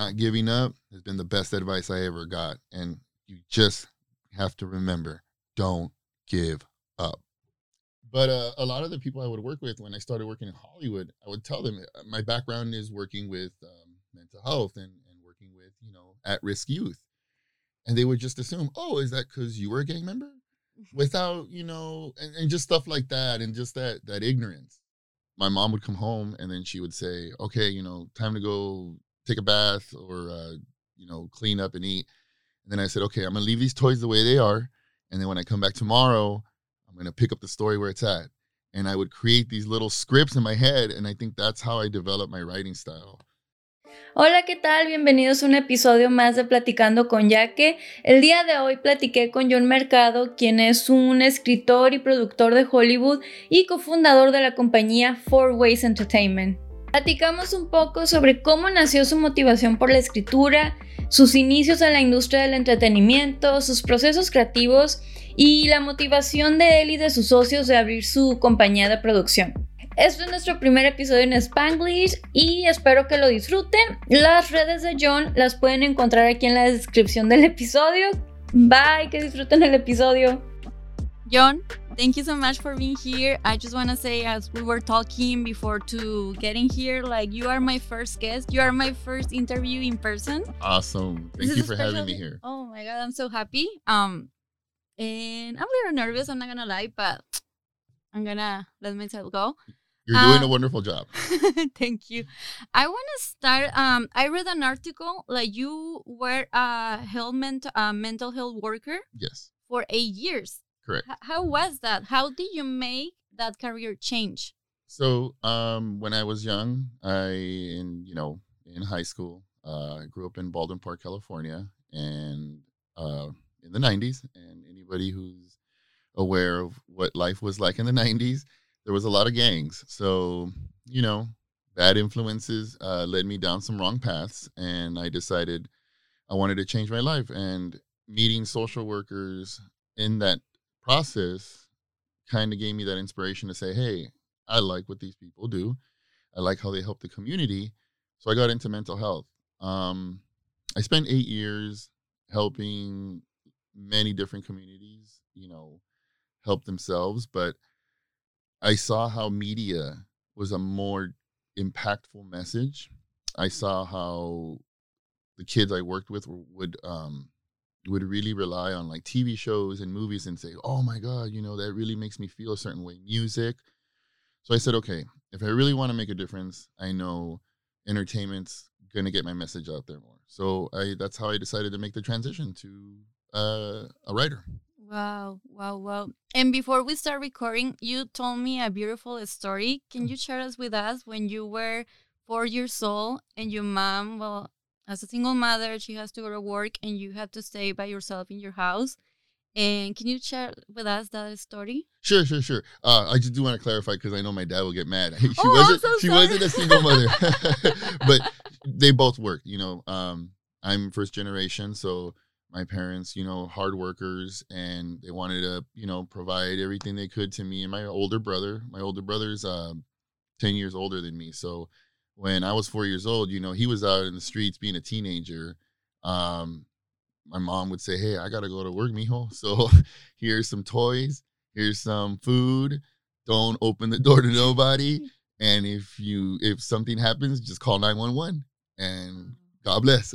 not giving up has been the best advice I ever got. And you just have to remember don't give up. But uh, a lot of the people I would work with when I started working in Hollywood, I would tell them uh, my background is working with um, mental health and, and working with, you know, at risk youth. And they would just assume, oh, is that because you were a gang member? Without, you know, and, and just stuff like that and just that that ignorance. My mom would come home and then she would say, okay, you know, time to go take a bath or, uh, you know, clean up and eat. And then I said, okay, I'm to leave these toys the way they are. And then when I come back tomorrow, I'm to pick up the story where it's at. And I would create these little scripts in my head. And I think that's how I developed my writing style. Hola, ¿qué tal? Bienvenidos a un episodio más de Platicando con Jacque. El día de hoy platiqué con John Mercado, quien es un escritor y productor de Hollywood y cofundador de la compañía Four Ways Entertainment. Platicamos un poco sobre cómo nació su motivación por la escritura, sus inicios en la industria del entretenimiento, sus procesos creativos y la motivación de él y de sus socios de abrir su compañía de producción. Este es nuestro primer episodio en Spanglish y espero que lo disfruten. Las redes de John las pueden encontrar aquí en la descripción del episodio. Bye, que disfruten el episodio. John, thank you so much for being here. I just want to say, as we were talking before to getting here, like you are my first guest. You are my first interview in person. Awesome. Thank you for having me here. Oh my god, I'm so happy. Um, and I'm a little nervous. I'm not gonna lie, but I'm gonna let myself go. You're doing a um, wonderful job. thank you. I want to start. Um, I read an article like you were a health ment- uh, mental health worker. Yes. For eight years. Correct. H- how was that? How did you make that career change? So, um, when I was young, I in you know in high school, uh, I grew up in Baldwin Park, California, and uh, in the '90s. And anybody who's aware of what life was like in the '90s, there was a lot of gangs. So, you know, bad influences uh, led me down some wrong paths, and I decided I wanted to change my life. And meeting social workers in that process kind of gave me that inspiration to say, hey, I like what these people do. I like how they help the community. So I got into mental health. Um, I spent eight years helping many different communities, you know, help themselves. But I saw how media was a more impactful message. I saw how the kids I worked with would um, would really rely on like TV shows and movies and say, "Oh my god, you know, that really makes me feel a certain way." Music. So I said, "Okay, if I really want to make a difference, I know entertainment's going to get my message out there more." So I that's how I decided to make the transition to uh, a writer. Wow, wow, wow. And before we start recording, you told me a beautiful story. Can you share us with us when you were 4 years old and your mom, well, as a single mother, she has to go to work and you have to stay by yourself in your house. And can you share with us that story? Sure, sure, sure. Uh, I just do want to clarify because I know my dad will get mad. She oh, wasn't. So she wasn't a single mother, but they both worked. You know, um, I'm first generation, so my parents, you know, hard workers, and they wanted to, you know, provide everything they could to me and my older brother. My older brother's uh, ten years older than me, so when I was four years old, you know, he was out in the streets being a teenager. Um, my mom would say, "Hey, I gotta go to work, mijo. So here's some toys. Here's some food. Don't open the door to nobody. And if you if something happens, just call nine one one. And God bless.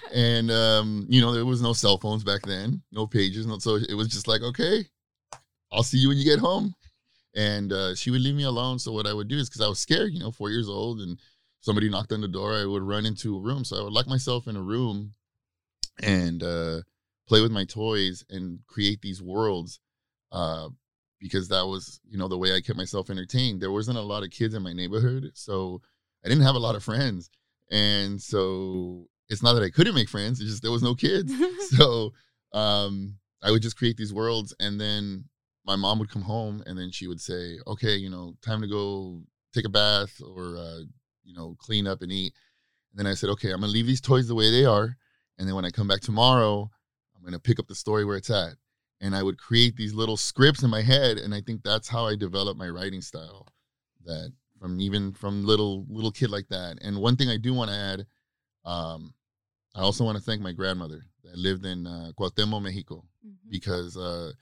and um, you know, there was no cell phones back then, no pages, no. So it was just like, okay, I'll see you when you get home and uh, she would leave me alone. So what I would do is because I was scared, you know, four years old, and somebody knocked on the door, I would run into a room. So I would lock myself in a room and uh, play with my toys and create these worlds. Uh, because that was, you know, the way I kept myself entertained. There wasn't a lot of kids in my neighborhood, so I didn't have a lot of friends, and so it's not that I couldn't make friends; it's just there was no kids. so um, I would just create these worlds, and then my mom would come home and then she would say, "Okay, you know, time to go take a bath or uh, you know, clean up and eat." And then I said, "Okay, I'm gonna leave these toys the way they are, and then when I come back tomorrow, I'm gonna pick up the story where it's at." And I would create these little scripts in my head, and I think that's how I developed my writing style. That from even from little little kid like that. And one thing I do want to add, Um, I also want to thank my grandmother that lived in uh, Cuauhtemoc, Mexico, Mhm. because uh,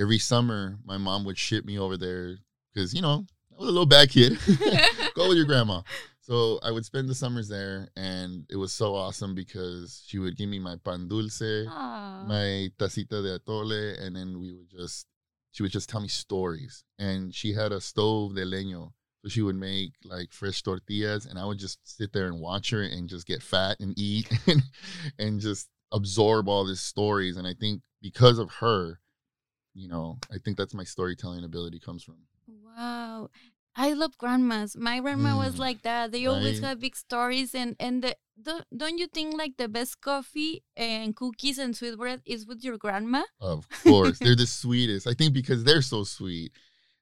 every summer my mom would ship me over there because you know I was a little bad kid. Go with your grandma. So I would spend the summers there, and it was so awesome because she would give me my pan dulce, Aw. my tacita de atole, and then we would just she would just tell me stories. And she had a stove de leño, so she would make like fresh tortillas, and I would just sit there and watch her and just get fat and eat and, and just absorb all these stories. And I think because of her, you know, I think that's my storytelling ability comes from. Wow. I love grandmas. My grandma was Mm, like that. They always have big stories and and the, don't don't you think like the best coffee and cookies and sweetbread is with your grandma? Of course, they're the sweetest. I think because they're so sweet.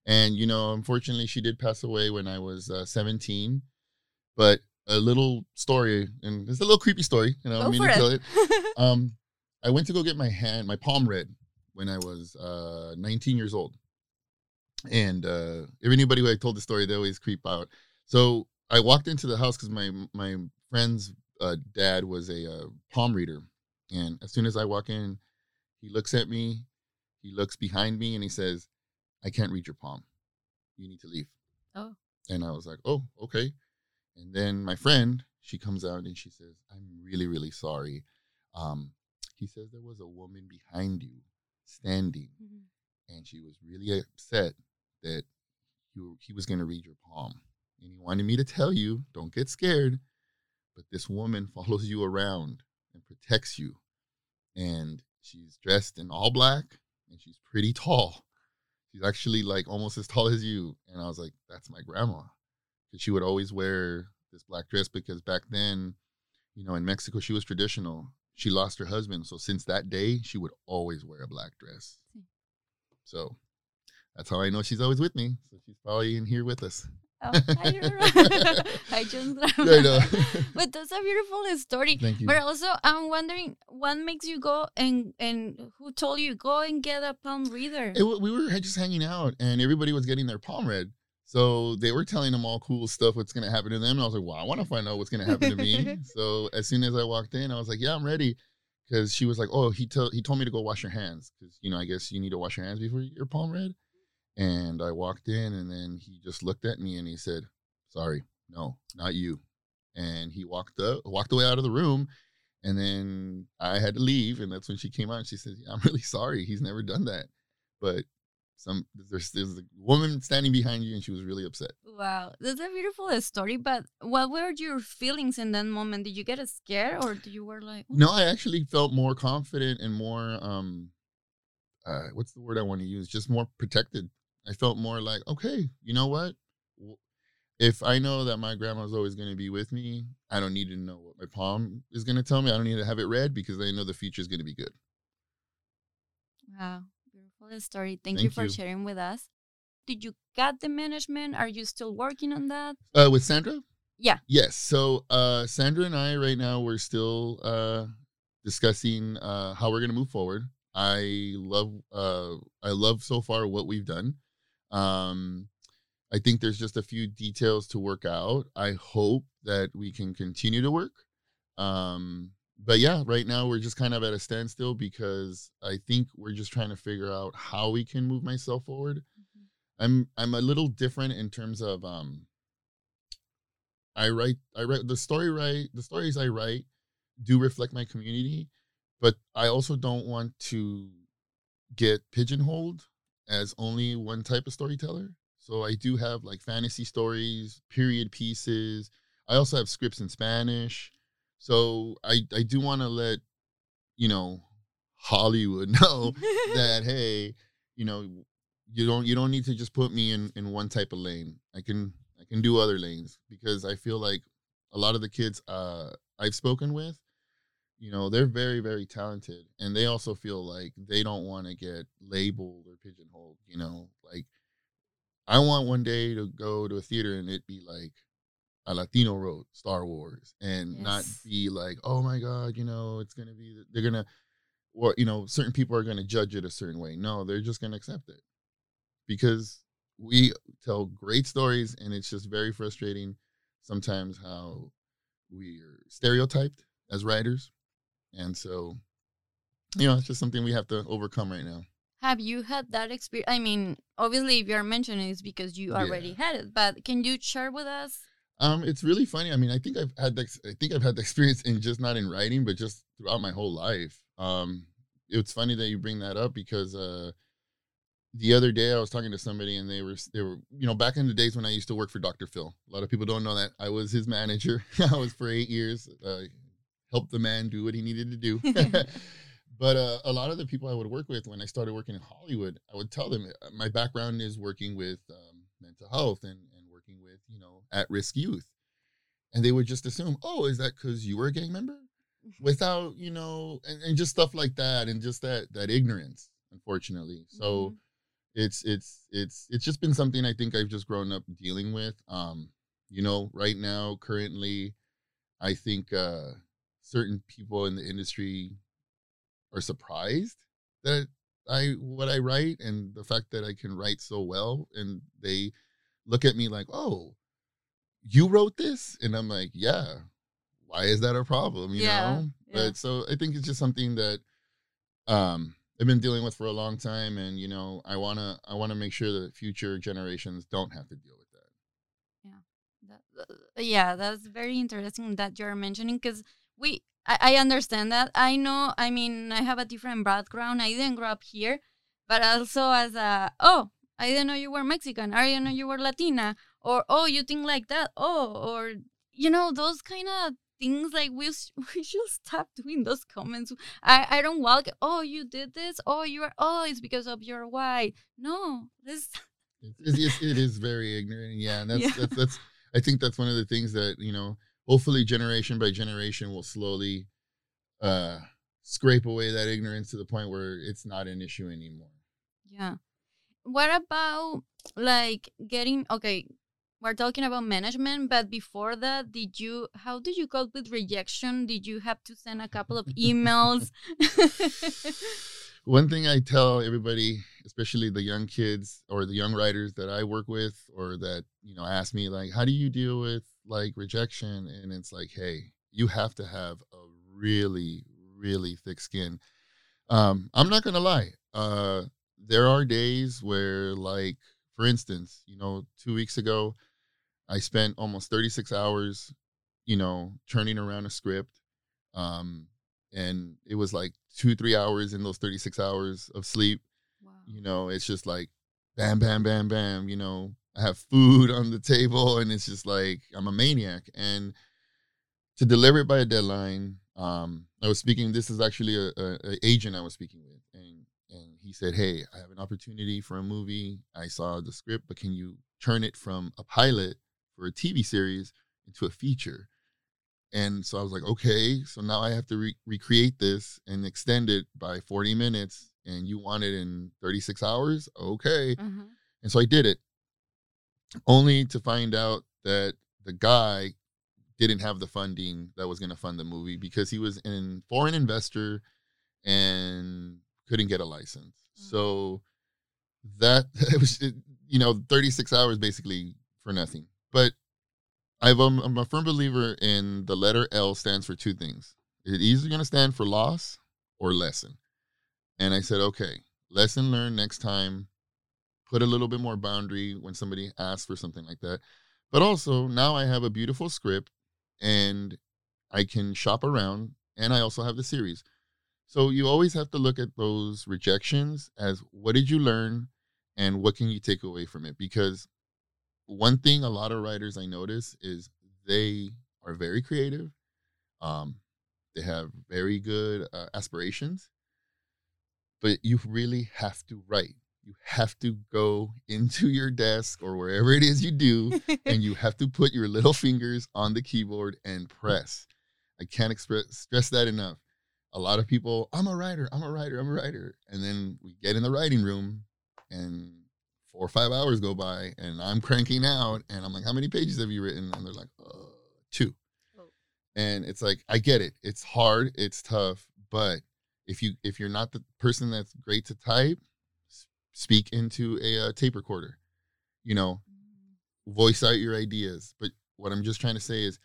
And you know, unfortunately, she did pass away when I was uh, 17. But a little story, and it's a little creepy story. You know, I mean to tell it. it. Um, I went to go get my hand, my palm read when I was uh, 19 years old. And uh, if anybody who I told the story, they always creep out. So I walked into the house because my my friend's uh, dad was a uh, palm reader, and as soon as I walk in, he looks at me, he looks behind me, and he says, "I can't read your palm. You need to leave." Oh. And I was like, "Oh, okay." And then my friend, she comes out and she says, "I'm really, really sorry." Um, he says there was a woman behind you standing, mm-hmm. and she was really upset that you, he was going to read your palm. And he wanted me to tell you, don't get scared, but this woman follows you around and protects you. And she's dressed in all black and she's pretty tall. She's actually like almost as tall as you. And I was like, that's my grandma. Because she would always wear this black dress because back then, you know, in Mexico, she was traditional. She lost her husband. So since that day, she would always wear a black dress. So that's how I know she's always with me. So she's probably in here with us. Oh, hi, Aurora. Hi, John. I know. but that's a beautiful story. Thank you. But also, I'm wondering what makes you go and and who told you go and get a palm reader? It, we were just hanging out and everybody was getting their palm read. So they were telling them all cool stuff, what's going to happen to them. And I was like, well, I want to find out what's going to happen to me. so as soon as I walked in, I was like, yeah, I'm ready. Because she was like, oh, he, tell he told me to go wash your hands. Because, you know, I guess you need to wash your hands before you your palm read. And I walked in and then he just looked at me and he said, sorry, no, not you. And he walked up, walked away out of the room. And then I had to leave. And that's when she came out and she said, yeah, I'm really sorry. He's never done that. But some there's there's a woman standing behind you and she was really upset. Wow, that's a beautiful story. But what were your feelings in that moment? Did you get scared or did you were like, "Oh, No, I actually felt more confident and more um uh what's the word I want to use? Just more protected. I felt more like, okay, you know what? If I know that my grandma's always going to be with me, I don't need to know what my palm is going to tell me. I don't need to have it read because I know the future is going to be good. wow, beautiful story. Thank, you for you. sharing with us. Did you get the management? Are you still working on that? Uh, with Sandra? Yeah. Yes. So uh, Sandra and I right now we're still uh, discussing uh, how we're going to move forward. I love uh, I love so far what we've done. Um, I think there's just a few details to work out. I hope that we can continue to work. Um, but yeah, right now we're just kind of at a standstill because I think we're just trying to figure out how we can move myself forward. I'm I'm a little different in terms of um I write I write the story right the stories I write do reflect my community, but I also don't want to get pigeonholed as only one type of storyteller. So I do have like fantasy stories, period pieces. I also have scripts in Spanish. So I I do want to let you know Hollywood know that hey, you know, you don't you don't need to just put me in in one type of lane. I can I can do other lanes because I feel like a lot of the kids uh I've spoken with, you know, they're very very talented and they also feel like they don't want to get labeled or pigeonholed, you know, like I want one day to go to a theater and it be like a Latino wrote Star Wars and not be like, oh my God, you know, it's gonna be they're gonna or you know, certain people are gonna judge it a certain way. No, they're just gonna accept it. Because we tell great stories and it's just very frustrating sometimes how we're stereotyped as writers, and so you know it's just something we have to overcome right now. Have you had that experience? I mean, obviously, if you're mentioning it's because you already yeah. had it, but can you share with us? Um, it's really funny. I mean, I think I've had the, I think I've had the experience in just not in writing, but just throughout my whole life. Um, it's funny that you bring that up because uh, the other day I was talking to somebody and they were they were you know back in the days when I used to work for Dr. Phil. A lot of people don't know that I was his manager. I was for eight years. Uh, helped the man do what he needed to do. but uh, a lot of the people I would work with when I started working in Hollywood, I would tell them uh, my background is working with um, mental health and and working with you know at risk youth, and they would just assume, oh, is that because you were a gang member? Without you know, and, and just stuff like that, and just that that ignorance, unfortunately. So. Mm-hmm it's it's it's it's just been something I think I've just grown up dealing with. Um, you know, right now, currently, I think uh, certain people in the industry are surprised that I what I write and the fact that I can write so well, and they look at me like, "Oh, you wrote this," and I'm like, "Yeah." Why is that a problem? You yeah, know, yeah. but so I think it's just something that um I've been dealing with for a long time, and you know, I wanna I wanna make sure that future generations don't have to deal with that. Yeah, that, uh, yeah, that's very interesting that you're mentioning because we I, I understand that. I know. I mean, I have a different background. I didn't grow up here, but also as a oh, I didn't know you were Mexican. I didn't know you were Latina, or oh, you think like that. Oh, or you know those kind of things like we we should stop doing those comments. I I don't walk. Oh, you did this. Oh, you are. Oh, it's because of your white. No, this. It's, it's, it is very ignorant. Yeah, and that's, yeah. that's that's. I think that's one of the things that you know. Hopefully, generation by generation, will slowly uh scrape away that ignorance to the point where it's not an issue anymore. Yeah. What about like getting okay? We're talking about management but before that did you how did you cope with rejection? Did you have to send a couple of emails? One thing i tell everybody especially the young kids or the young writers that i work with or that you know ask me like how do you deal with like rejection? And it's like hey you have to have a really really thick skin. Um i'm not gonna lie uh there are days where like for instance you know two weeks ago I spent almost 36 hours, you know, turning around a script. Um, and it was like two, three hours in those 36 hours of sleep. Wow. You know, it's just like bam, bam, bam, bam. You know, I have food on the table and it's just like I'm a maniac. And to deliver it by a deadline, um, I was speaking, this is actually a, a, a agent I was speaking with. And and he said, Hey, I have an opportunity for a movie. I saw the script, but can you turn it from a pilot for a TV series into a feature. And so I was like, okay, so now I have to re- recreate this and extend it by 40 minutes. And you want it in 36 hours? Okay. Mm-hmm. And so I did it, only to find out that the guy didn't have the funding that was going to fund the movie because he was an foreign investor and couldn't get a license. Mm-hmm. So that it was, you know, 36 hours basically for nothing. But I've, um, I'm a firm believer in the letter L stands for two things. It's either going to stand for loss or lesson. And I said, okay, lesson learned next time. Put a little bit more boundary when somebody asks for something like that. But also, now I have a beautiful script and I can shop around and I also have the series. So you always have to look at those rejections as what did you learn and what can you take away from it? Because one thing a lot of writers I notice is they are very creative. Um, they have very good uh, aspirations, but you really have to write. You have to go into your desk or wherever it is you do, and you have to put your little fingers on the keyboard and press. I can't express stress that enough. A lot of people, I'm a writer, I'm a writer, I'm a writer, and then we get in the writing room, and four or five hours go by and I'm cranking out and I'm like, how many pages have you written? And they're like, uh, two. Oh. And it's like, I get it. It's hard. It's tough. But if you if you're not the person that's great to type, speak into a, uh, tape recorder. You know, mm. voice out your ideas. But what I'm just trying to say is,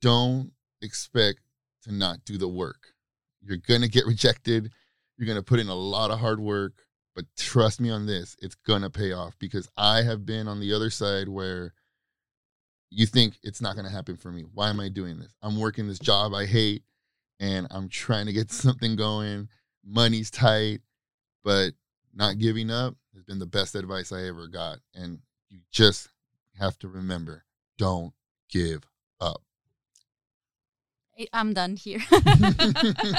don't expect to not do the work. You're going to get rejected. You're going to put in a lot of hard work, but trust me on this, it's going to pay off because I have been on the other side where you think it's not going to happen for me. Why am I doing this? I'm working this job I hate and I'm trying to get something going. Money's tight, but not giving up has been the best advice I ever got. And you just have to remember don't give up. I'm done here. the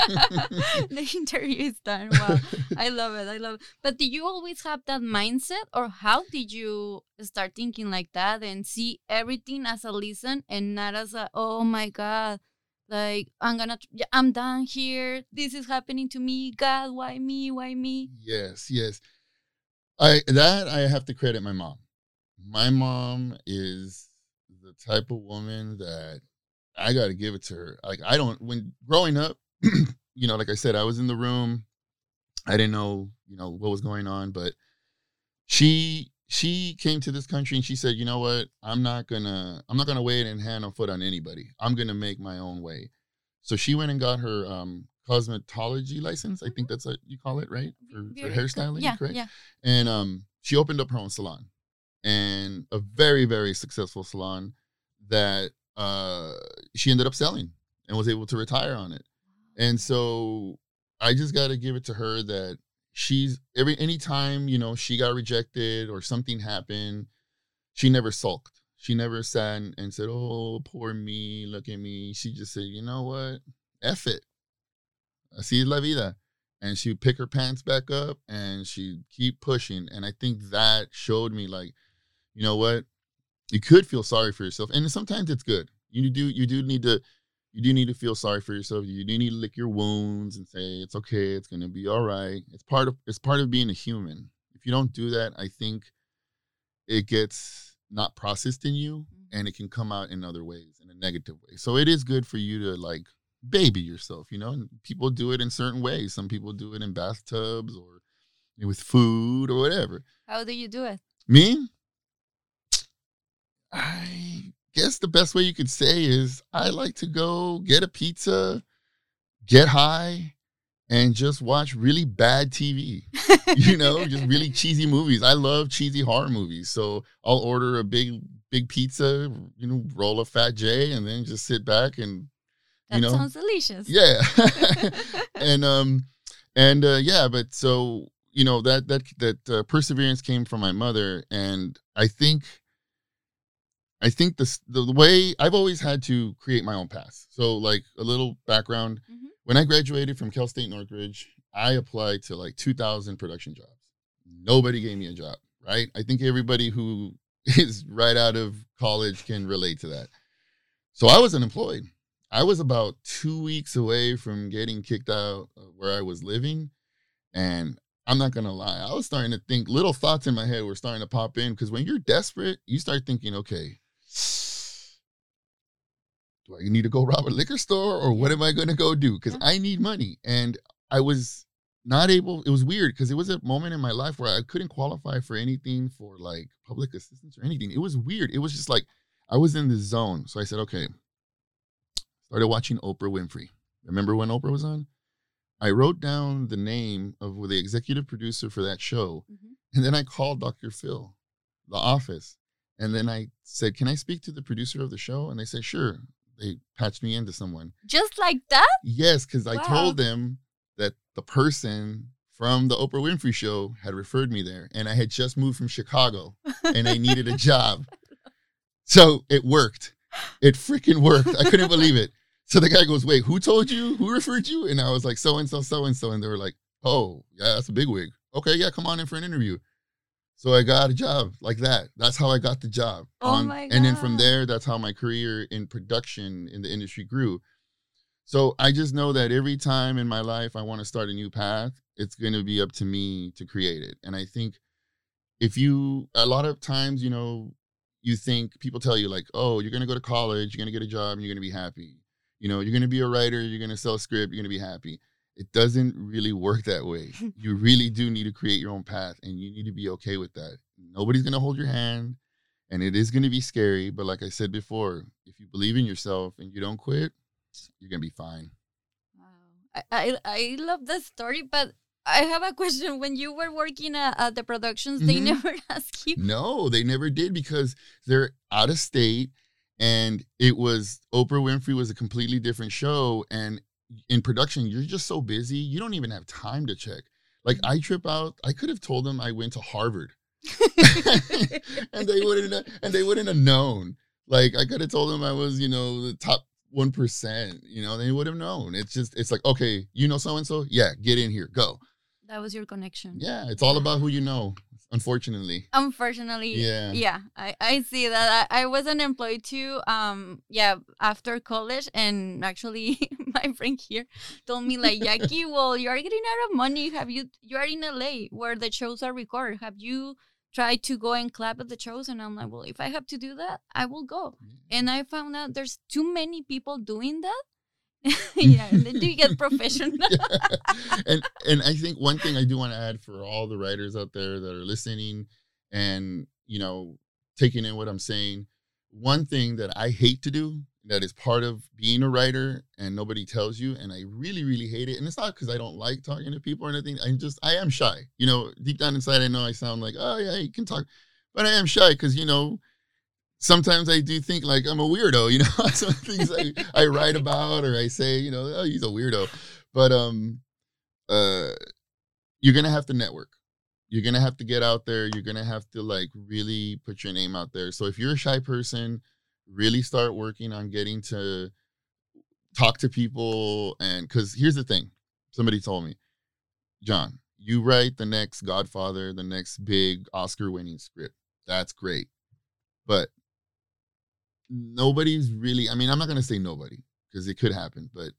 interview is done. Wow. I love it. I love it. But did you always have that mindset or how did you start thinking like that and see everything as a lesson and not as a, oh my God, like I'm gonna, I'm done here. This is happening to me. God, why me? Why me? Yes, yes. I, that I have to credit my mom. My mom is the type of woman that I got to give it to her. Like I don't when growing up, you know, like I said, I was in the room. I didn't know, you know, what was going on, but she she came to this country and she said, "You know what? I'm not going to I'm not going to wait and hand and foot on anybody. I'm going to make my own way." So she went and got her um cosmetology license. I think that's what you call it, right? For, for hairstyling, yeah, correct? Yeah. And um she opened up her own salon. And a very very successful salon that uh, she ended up selling and was able to retire on it. And so I just got to give it to her that she's every anytime you know she got rejected or something happened, she never sulked. She never sat and said, "Oh, poor me, look at me." She just said, "You know what? F it. Así la vida." And she would pick her pants back up and she'd keep pushing. And I think that showed me, like, you know what? You could feel sorry for yourself and sometimes it's good. You do you do need to you do need to feel sorry for yourself. You do need to lick your wounds and say it's okay it's going to be all right it's part of it's part of being a human. If you don't do that i think it gets not processed in you mm-hmm. and it can come out in other ways in a negative way. So it is good for you to like baby yourself you know and people do it in certain ways. Some people do it in bathtubs or with food or whatever. How do you do it? Me I guess the best way you could say is I like to go get a pizza, get high, and just watch really bad TV. you know, just really cheesy movies. I love cheesy horror movies. So I'll order a big, big pizza, you know, roll a fat J, and then just sit back and that you know, sounds delicious. Yeah. and um and uh yeah, but so you know that that that uh, perseverance came from my mother and I think I think the, the way I've always had to create my own path. So, like a little background, mm-hmm. when I graduated from Cal State Northridge, I applied to like 2,000 production jobs. Nobody gave me a job, right? I think everybody who is right out of college can relate to that. So I was unemployed. I was about two weeks away from getting kicked out where I was living. And I'm not gonna lie, I was starting to think little thoughts in my head were starting to pop in because when you're desperate, you start thinking, okay, do I need to go rob a liquor store or what am I going to go do? Because I need money. And I was not able, it was weird because it was a moment in my life where I couldn't qualify for anything for like public assistance or anything. It was weird. It was just like I was in the zone. So I said, okay, started watching Oprah Winfrey. Remember when Oprah was on? I wrote down the name of the executive producer for that show. Mm-hmm. And then I called Dr. Phil, the office. And then I said, Can I speak to the producer of the show? And they said, Sure. They patched me into someone. Just like that? Yes, because wow. I told them that the person from the Oprah Winfrey show had referred me there. And I had just moved from Chicago and I needed a job. So it worked. It freaking worked. I couldn't believe it. So the guy goes, Wait, who told you? Who referred you? And I was like, So and so, so and so. And they were like, Oh, yeah, that's a big wig. Okay, yeah, come on in for an interview. So I got a job like that. That's how I got the job. Oh on, my God. And then from there, that's how my career in production in the industry grew. So I just know that every time in my life I want to start a new path, it's going to be up to me to create it. And I think if you, a lot of times, you know, you think people tell you like, oh, you're going to go to college, you're going to get a job, and you're going to be happy. You know, you're going to be a writer, you're going to sell a script, you're going to be happy it doesn't really work that way. you really do need to create your own path and you need to be okay with that. Nobody's going to hold your hand and it is going to be scary. But like I said before, if you believe in yourself and you don't quit, you're gonna be fine. Wow, I I, I love that story, but I have a question. When you were working at, at the productions, they Mhm. never asked you. No, they never did because they're out of state, and it was Oprah Winfrey was a completely different show, and in production, you're just so busy, you don't even have time to check. Like I trip out, I could have told them I went to Harvard. and they wouldn't have, and they wouldn't have known. Like I could have told them I was, you know, the top one percent. You know, they would have known. It's just, it's like, okay, you know, so and so, yeah, get in here, go. that was your connection. Yeah, it's all about who you know. Unfortunately, Unfortunately, Yeah. yeah, I, I see that. I, I was an employee too. Um, yeah, after college, and actually, my friend here told me like, Jackie, well, you are getting out of money. Have you? You are in LA where the shows are recorded. Have you tried to go and clap at the shows? And I'm like, well, if I have to do that, I will go. And I found out there's too many people doing that. yeah, and then you get professional. and and I think one thing I do want to add for all the writers out there that are listening and you know taking in what I'm saying, one thing that I hate to do that is part of being a writer and nobody tells you and I really really hate it and it's not because I don't like talking to people or anything I'm just I am shy you know deep down inside I know I sound like oh yeah you can talk but I am shy because you know sometimes I do think like I'm a weirdo, you know, some things I, I write about or I say, you know, oh, he's a weirdo. But um uh you're gonna have to network. You're gonna have to get out there. You're gonna have to like really put your name out there. So if you're a shy person, really start working on getting to talk to people and because here's the thing. Somebody told me, John, you write the next Godfather, the next big Oscar winning script. That's great. But nobody's really i mean i'm not going to say nobody because it could happen but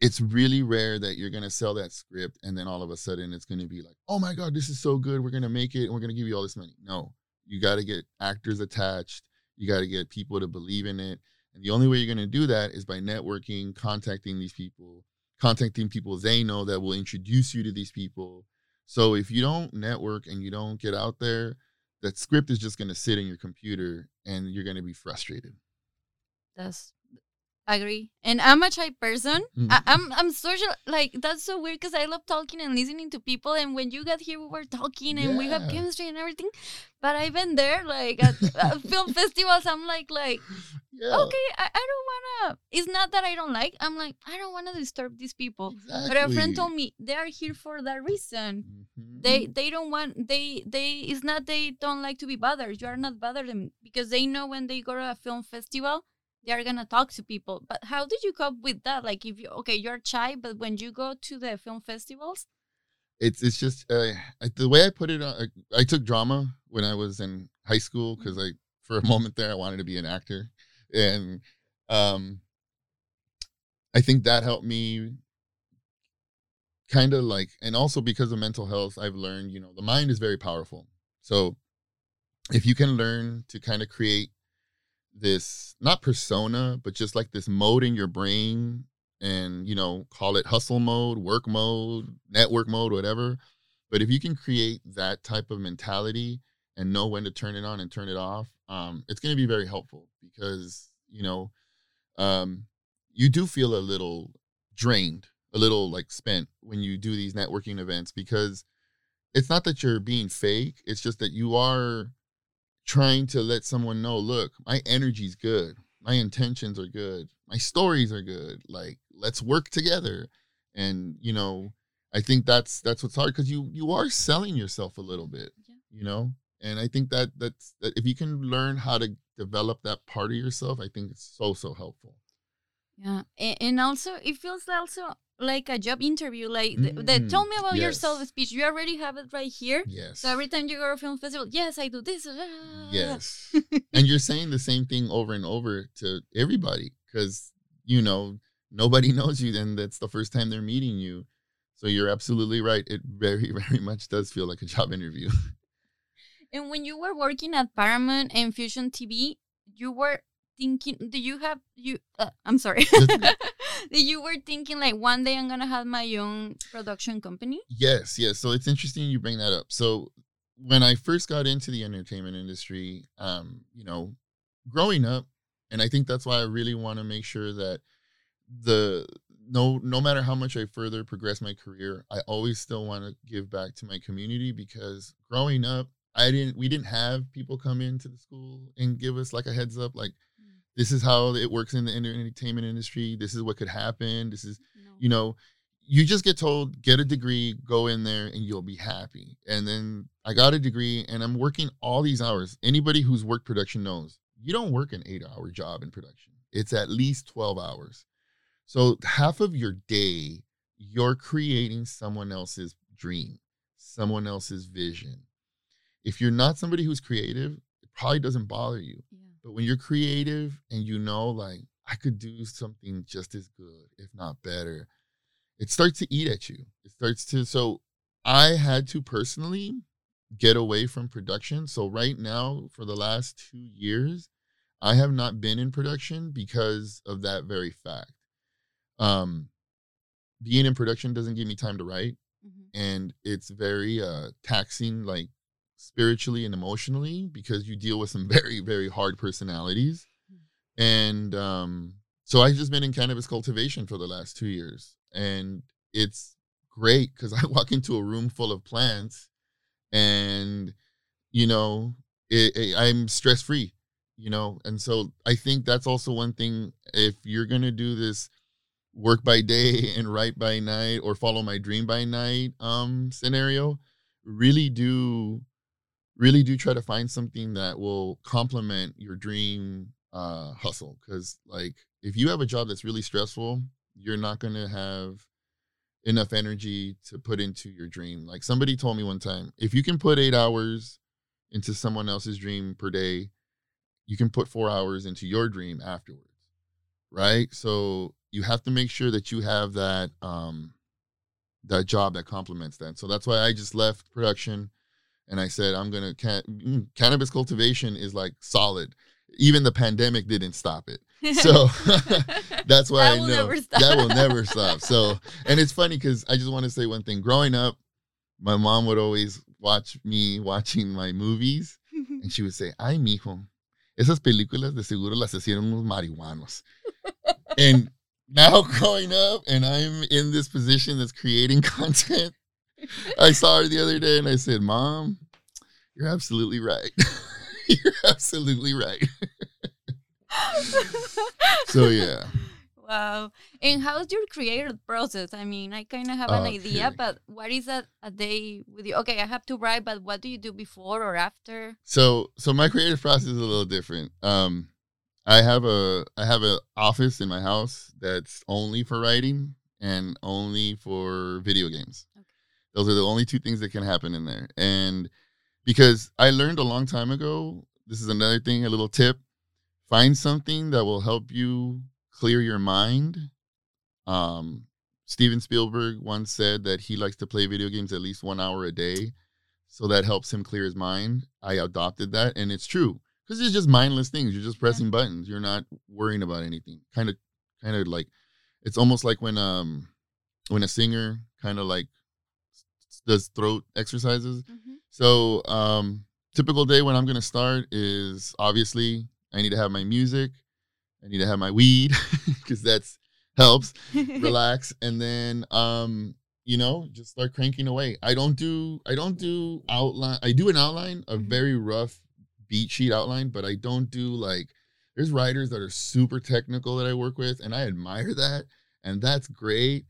it's really rare that you're going to sell that script and then all of a sudden it's going to be like oh my god this is so good we're going to make it and we're going to give you all this money no you got to get actors attached you got to get people to believe in it and the only way you're going to do that is by networking contacting these people contacting people they know that will introduce you to these people so if you don't network and you don't get out there that script is just going to sit in your computer and you're going to be frustrated. That's agree. And I'm a shy person. Mhm. I, I'm I'm social. Like that's so weird because I love talking and listening to people. And when you got here, we were talking and we have chemistry and everything. But I've been there, like at, at film festivals. I'm like, like Yeah. okay, I, I don't wanna. It's not that I don't like. I'm like, I don't wanna disturb these people. Exactly. But a friend told me they are here for that reason. Mhm. They they don't want they they it's not they don't like to be bothered. You are not bothering because they know when they go to a film festival, they are gonna talk to people. But how did you cope with that? Like if you okay, you're shy, but when you go to the film festivals, it's it's just uh, the way I put it. On, I, I took drama when I was in high school because I for a moment there I wanted to be an actor, and um, I think that helped me kind of like, and also because of mental health, I've learned you know the mind is very powerful. So if you can learn to kind of create this not persona but just like this mode in your brain and you know call it hustle mode work mode network mode whatever. But if you can create that type of mentality and know when to turn it on and turn it off um, it's going to be very helpful because you know um, you do feel a little drained a little like spent when you do these networking events because it's not that you're being fake it's just that you are trying to let someone know look my energy's good. My intentions are good. My stories are good. Like let's work together. And you know i think that's that's what's hard because you you are selling yourself a little bit Yeah. you know? And i think that that's that if you can learn how to develop that part of yourself i think it's so so helpful yeah, and, and also it feels also like a job interview. Like the, the Mm, tell me about yourself speech. You already have it right here. yes So every time you go to a film festival, yes, I do this. ah. yes and you're saying the same thing over and over to everybody because you know nobody knows you and that's the first time they're meeting you so you're absolutely right it very very much does feel like a job interview And when you were working at Paramount and Fusion TV, you were thinking, do you have you? Uh, I'm sorry. you were thinking like one day I'm gonna have my own production company. yes yes so it's interesting you bring that up so when I first got into the entertainment industry, um, you know, growing up, and I think that's why I really want to make sure that the no no matter how much I further progress my career, I always still want to give back to my community because growing up, I didn't we didn't have people come into the school and give us like a heads up like. This is how it works in the entertainment industry. This is what could happen. This is No. you know, you just get told get a degree, go in there, and you'll be happy. And then I got a degree, and I'm working all these hours. Anybody who's worked production knows you don't work an eight hour job in production. It's at least twelve hours. So half of your day, you're creating someone else's dream, someone else's vision. If you're not somebody who's creative, it probably doesn't bother you. But when you're creative and you know, like, I could do something just as good, if not better, it starts to eat at you. It starts to. So I had to personally get away from production. So right now, for the last two years, I have not been in production because of that very fact. Um, being in production doesn't give me time to write Mhm. and it's very uh taxing like spiritually and emotionally because you deal with some very very hard personalities. And um so i've just been in cannabis cultivation for the last two years and it's great because i walk into a room full of plants and you know it, it- i'm stress free you know? And so i think that's also one thing if you're gonna do this work by day and write by night or follow my dream by night um scenario really do really do try to find something that will complement your dream uh hustle because like if you have a job that's really stressful you're not going to have enough energy to put into your dream like somebody told me one time if you can put eight hours into someone else's dream per day you can put four hours into your dream afterwards right? So you have to make sure that you have that um that job that complements that. So that's why i just left production and i said i'm gonna can- mm, cannabis cultivation is like solid. Even the pandemic didn't stop it. So that's why That i know. that will never stop. So and it's funny because i just want to say one thing. Growing up my mom would always watch me watching my movies and she would say, ay, mijo, esas películas de seguro las hicieron unos marihuanos. and now growing up and I'm in this position that's creating content, I saw her the other day and I said, Mom, you're absolutely right. you're absolutely right. So yeah. Wow. And how's your creative process? I mean, I kind of have an Oh, idea, but what is a, a day with you? Okay, I have to write, but what do you do before or after? So so my creative process is a little different. Um I have a I have an office in my house that's only for writing and only for video games. Those are the only two things that can happen in there. And because I learned a long time ago, this is another thing, a little tip. Find something that will help you clear your mind. Um Steven Spielberg once said that he likes to play video games at least 1 hour a day so that helps him clear his mind. I adopted that, and it's true because it's just mindless things. You're just pressing buttons. You're not worrying about anything. Kind of, kind of like it's almost like when um when a singer kind of like does throat exercises. Mhm. So um typical day when I'm gonna start is obviously I need to have my music. I need to have my weed because that's helps relax and then um you know just start cranking away i don't do i don't do outline i do an outline a Mhm. very rough beat sheet outline but i don't do like there's writers that are super technical that i work with and i admire that and that's great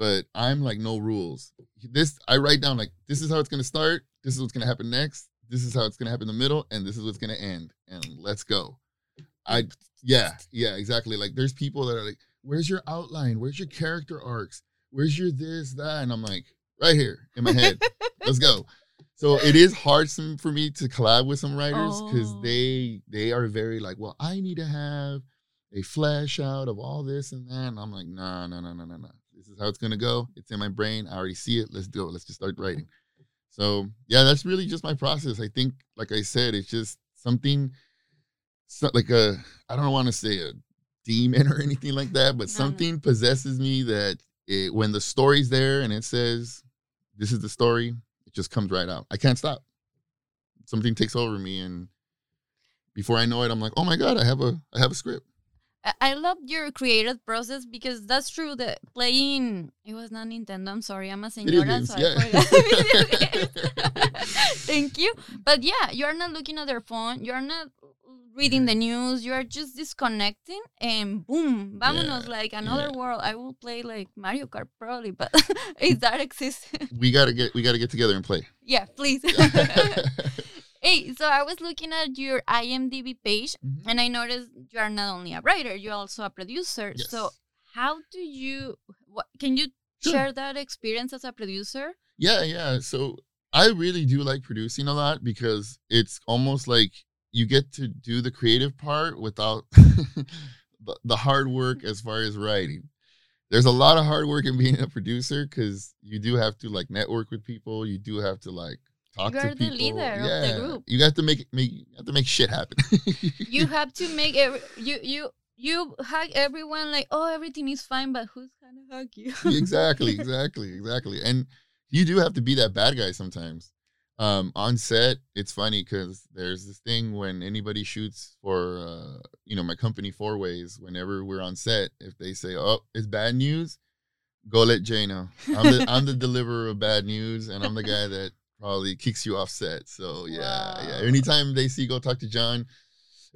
but i'm like no rules. This i write down like this is how it's going to start this is what's going to happen next this is how it's going to happen in the middle and this is what's going to end and let's go. I yeah yeah exactly like there's people that are like where's your outline? Where's your character arcs? Where's your this that? And i'm like right here in my head. Let's go. So it is hard some, for me to collab with some writers because Oh. they they are very like well i need to have a flash out of all this and that and i'm like no no no no no no this is how it's gonna go. It's in my brain. I already see it. Let's do it. let's just start writing. So yeah that's really just my process. I think like i said it's just something so, like a i don't want to say a demon or anything like that but No, no. something possesses me that it, when the story's there and it says this is the story it just comes right out. I can't stop. Something takes over me, and before I know it, I'm like, oh my god, I have a I have a script. I- love your creative process because that's true that playing it was not Nintendo. I'm sorry, I'm a señora, games, so yeah. I forgot video games. Thank you. But yeah, you are not looking at their phone. You are not reading the mm-hmm. news. You are just disconnecting and boom, vámonos Yeah, like another yeah. world. I will play like Mario Kart probably, but if that exists, we gotta get we gotta get together and play. yeah, please. Hey, so I was looking at your IMDb page Mhm. and I noticed you are not only a writer, you're also a producer. So how do you what can you Sure. share that experience as a producer? Yeah, yeah. So I really do like producing a lot because it's almost like you get to do the creative part without the, the hard work as far as writing. There's a lot of hard work in being a producer because you do have to like network with people. You do have to like talk You to are the people. leader of the group. you got to make make you have to make shit happen. You have to make every, you you you hug everyone like oh everything is fine, but who's gonna hug you? exactly, exactly, exactly. And you do have to be that bad guy sometimes. Um, on set, it's funny because there's this thing when anybody shoots for, uh, you know, my company Four Ways. Whenever we're on set, if they say, "Oh, it's bad news," go let Jay know. I'm the I'm the deliverer of bad news, and I'm the guy that probably kicks you off set. So yeah, yeah. Anytime they see go talk to John,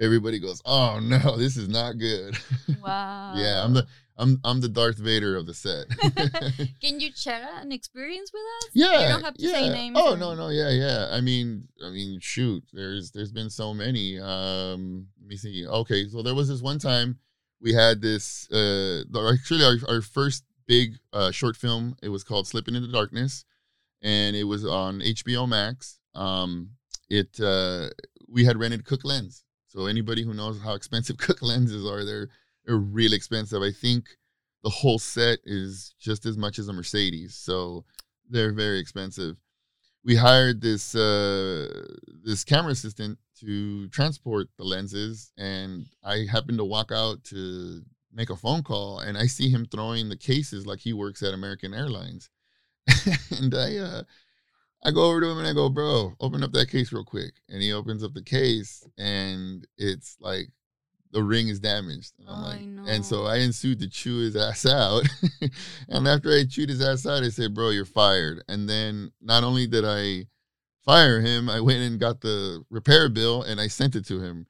everybody goes, "Oh no, this is not good." wow. yeah, I'm the I'm I'm the Darth Vader of the set. Can you share an experience with us? Yeah, You don't have to yeah. say names. Oh or- no, no, yeah, yeah. I mean, I mean, shoot. There's there's been so many. Um, let me see. Okay, so there was this one time we had this. Uh, actually, our our first big uh short film. It was called Slipping into Darkness, and it was on HBO Max. Um, it uh, we had rented Cooke Lens. So anybody who knows how expensive Cooke lenses are, they're they're expensive. I think the whole set is just as much as a Mercedes. So they're very expensive. We hired this uh, this camera assistant to transport the lenses, and I happened to walk out to make a phone call, and I see him throwing the cases like he works at American Airlines, and I uh, I go over to him and I go, bro, open up that case real quick, and he opens up the case, and it's like the ring is damaged. And I'm Oh, like, no. and so I ensued to chew his ass out. and after I chewed his ass out, I said, bro, you're fired. And then not only did I fire him, I went and got the repair bill and I sent it to him.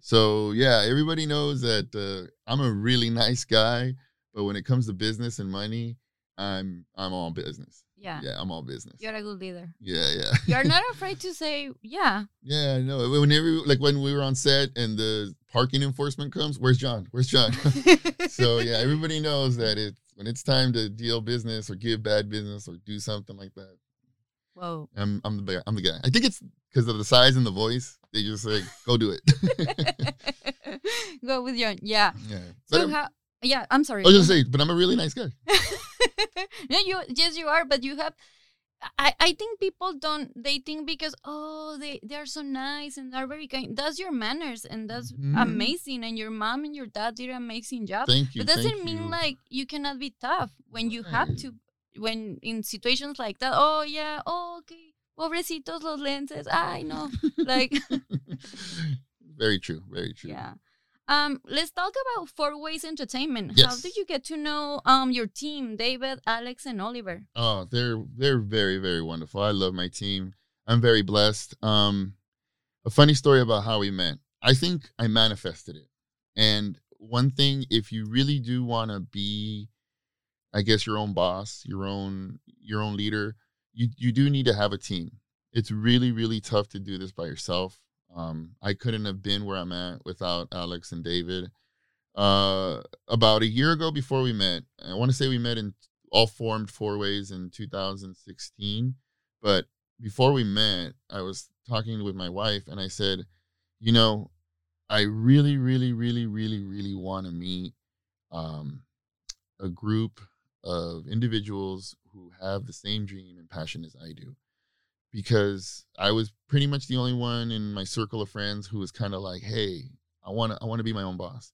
So yeah, everybody knows that uh, I'm a really nice guy, but when it comes to business and money, I'm I'm all business. Yeah. Yeah, I'm all business. You're a good leader. Yeah, yeah. You're not afraid to say, yeah. Yeah, I know. Whenever, like when we were on set and the parking enforcement comes, where's John? Where's John? so yeah, everybody knows that it's when it's time to deal business or give bad business or do something like that. Whoa. I'm I'm the guy. I'm the guy. I think it's because of the size and the voice. They just like go do it. Go with John. yeah. yeah. But So I'm- how, yeah, I'm sorry. I was just say, but I'm a really nice guy. no, you yes you are, but you have. I, I think people don't they think because oh they they are so nice and they're very kind that's your manners and that's Mhm. amazing and your mom and your dad did an amazing job Thank you. but doesn't mean you. like you cannot be tough when you have to when in situations like that oh yeah oh okay pobrecitos los lenses I know like very true. Very true. yeah um let's talk about four ways entertainment how did you get to know um your team David Alex and Oliver Oh, they're they're very very wonderful. I love my team. I'm very blessed. Um, a funny story about how we met. I think I manifested it. And one thing, if you really do want to be, I guess your own boss, your own your own leader, you you do need to have a team. It's really really tough to do this by yourself. Um, I couldn't have been where I'm at without Alex and David. Uh, about a year ago, before we met, I want to say we met in all formed four ways in 2016. But before we met, I was talking with my wife and I said, you know, I really, really, really, really, really want to meet um, a group of individuals who have the same dream and passion as I do. Because I was pretty much the only one in my circle of friends who was kind of like, hey, I want to I want to be my own boss.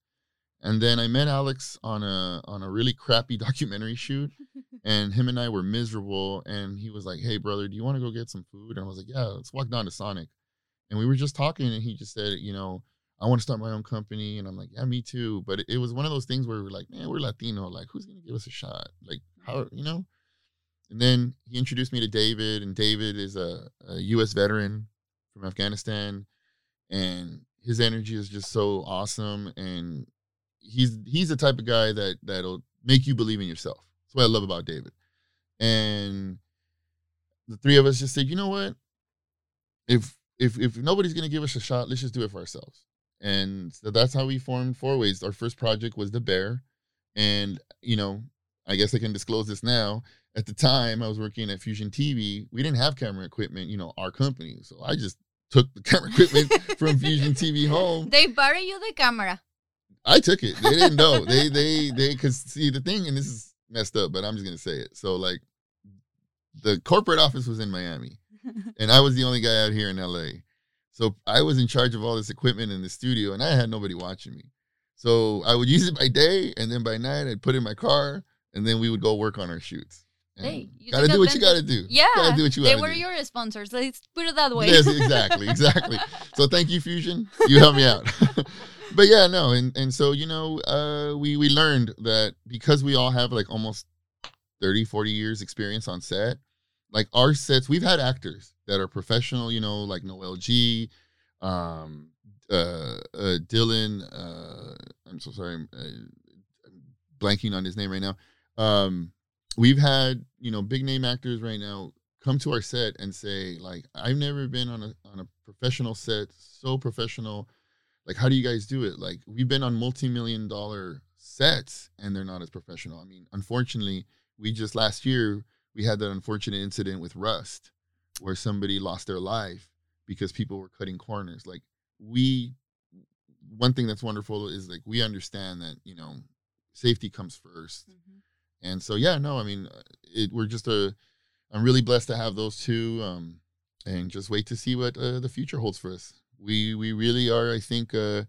And then I met Alex on a on a really crappy documentary shoot, and him and I were miserable. And he was like, "Hey, brother, do you want to go get some food?" And I was like, "Yeah, let's walk down to Sonic." and we were just talking, and he just said, you know, I want to start my own company, and I'm like, yeah, me too. But it, it was one of those things where we are like, man, we're Latino, like who's gonna give us a shot? Like how you know? And then he introduced me to David, and David is a, a U.S. veteran from Afghanistan, and his energy is just so awesome, and he's he's the type of guy that that'll make you believe in yourself. That's what I love about David. And the three of us just said, you know what? If if if nobody's gonna give us a shot, let's just do it for ourselves. And so that's how we formed Four Ways. Our first project was the Bear, and you know, I guess I can disclose this now. At the time, I was working at Fusion TV. We didn't have camera equipment, you know, our company. So I just took the camera equipment from Fusion TV home. They borrow you the camera. I took it. They didn't know. they they they cause see the thing, and this is messed up, but I'm just gonna say it. So like the corporate office was in Miami. and I was the only guy out here in LA. So I was in charge of all this equipment in the studio and I had nobody watching me. So I would use it by day and then by night I'd put it in my car and then we would go work on our shoots. Hey, you gotta do what you gotta do. Yeah, gotta do what you they were do. your sponsors. Let's put it that way. Yes, exactly, exactly. so thank you, Fusion. You helped me out. but yeah, no, and and so you know, uh, we we learned that because we all have like almost 30, 40 years experience on set, like our sets, we've had actors that are professional, you know, like Noel G, um, uh, uh Dylan. Uh, I'm so sorry, I'm, uh, I'm blanking on his name right now. Um, we've had you know big name actors right now come to our set and say like I've never been on a on a professional set so professional. Like how do you guys do it? Like we've been on multi-million dollar sets and they're not as professional. I mean unfortunately we just last year we had that unfortunate incident with Rust where somebody lost their life because people were cutting corners. Like we one thing that's wonderful is like we understand that you know safety comes 1st mm-hmm and so yeah no i mean uh, it, we're just a i'm really blessed to have those two um, and just wait to see what uh, the future holds for us. We we really are i think uh,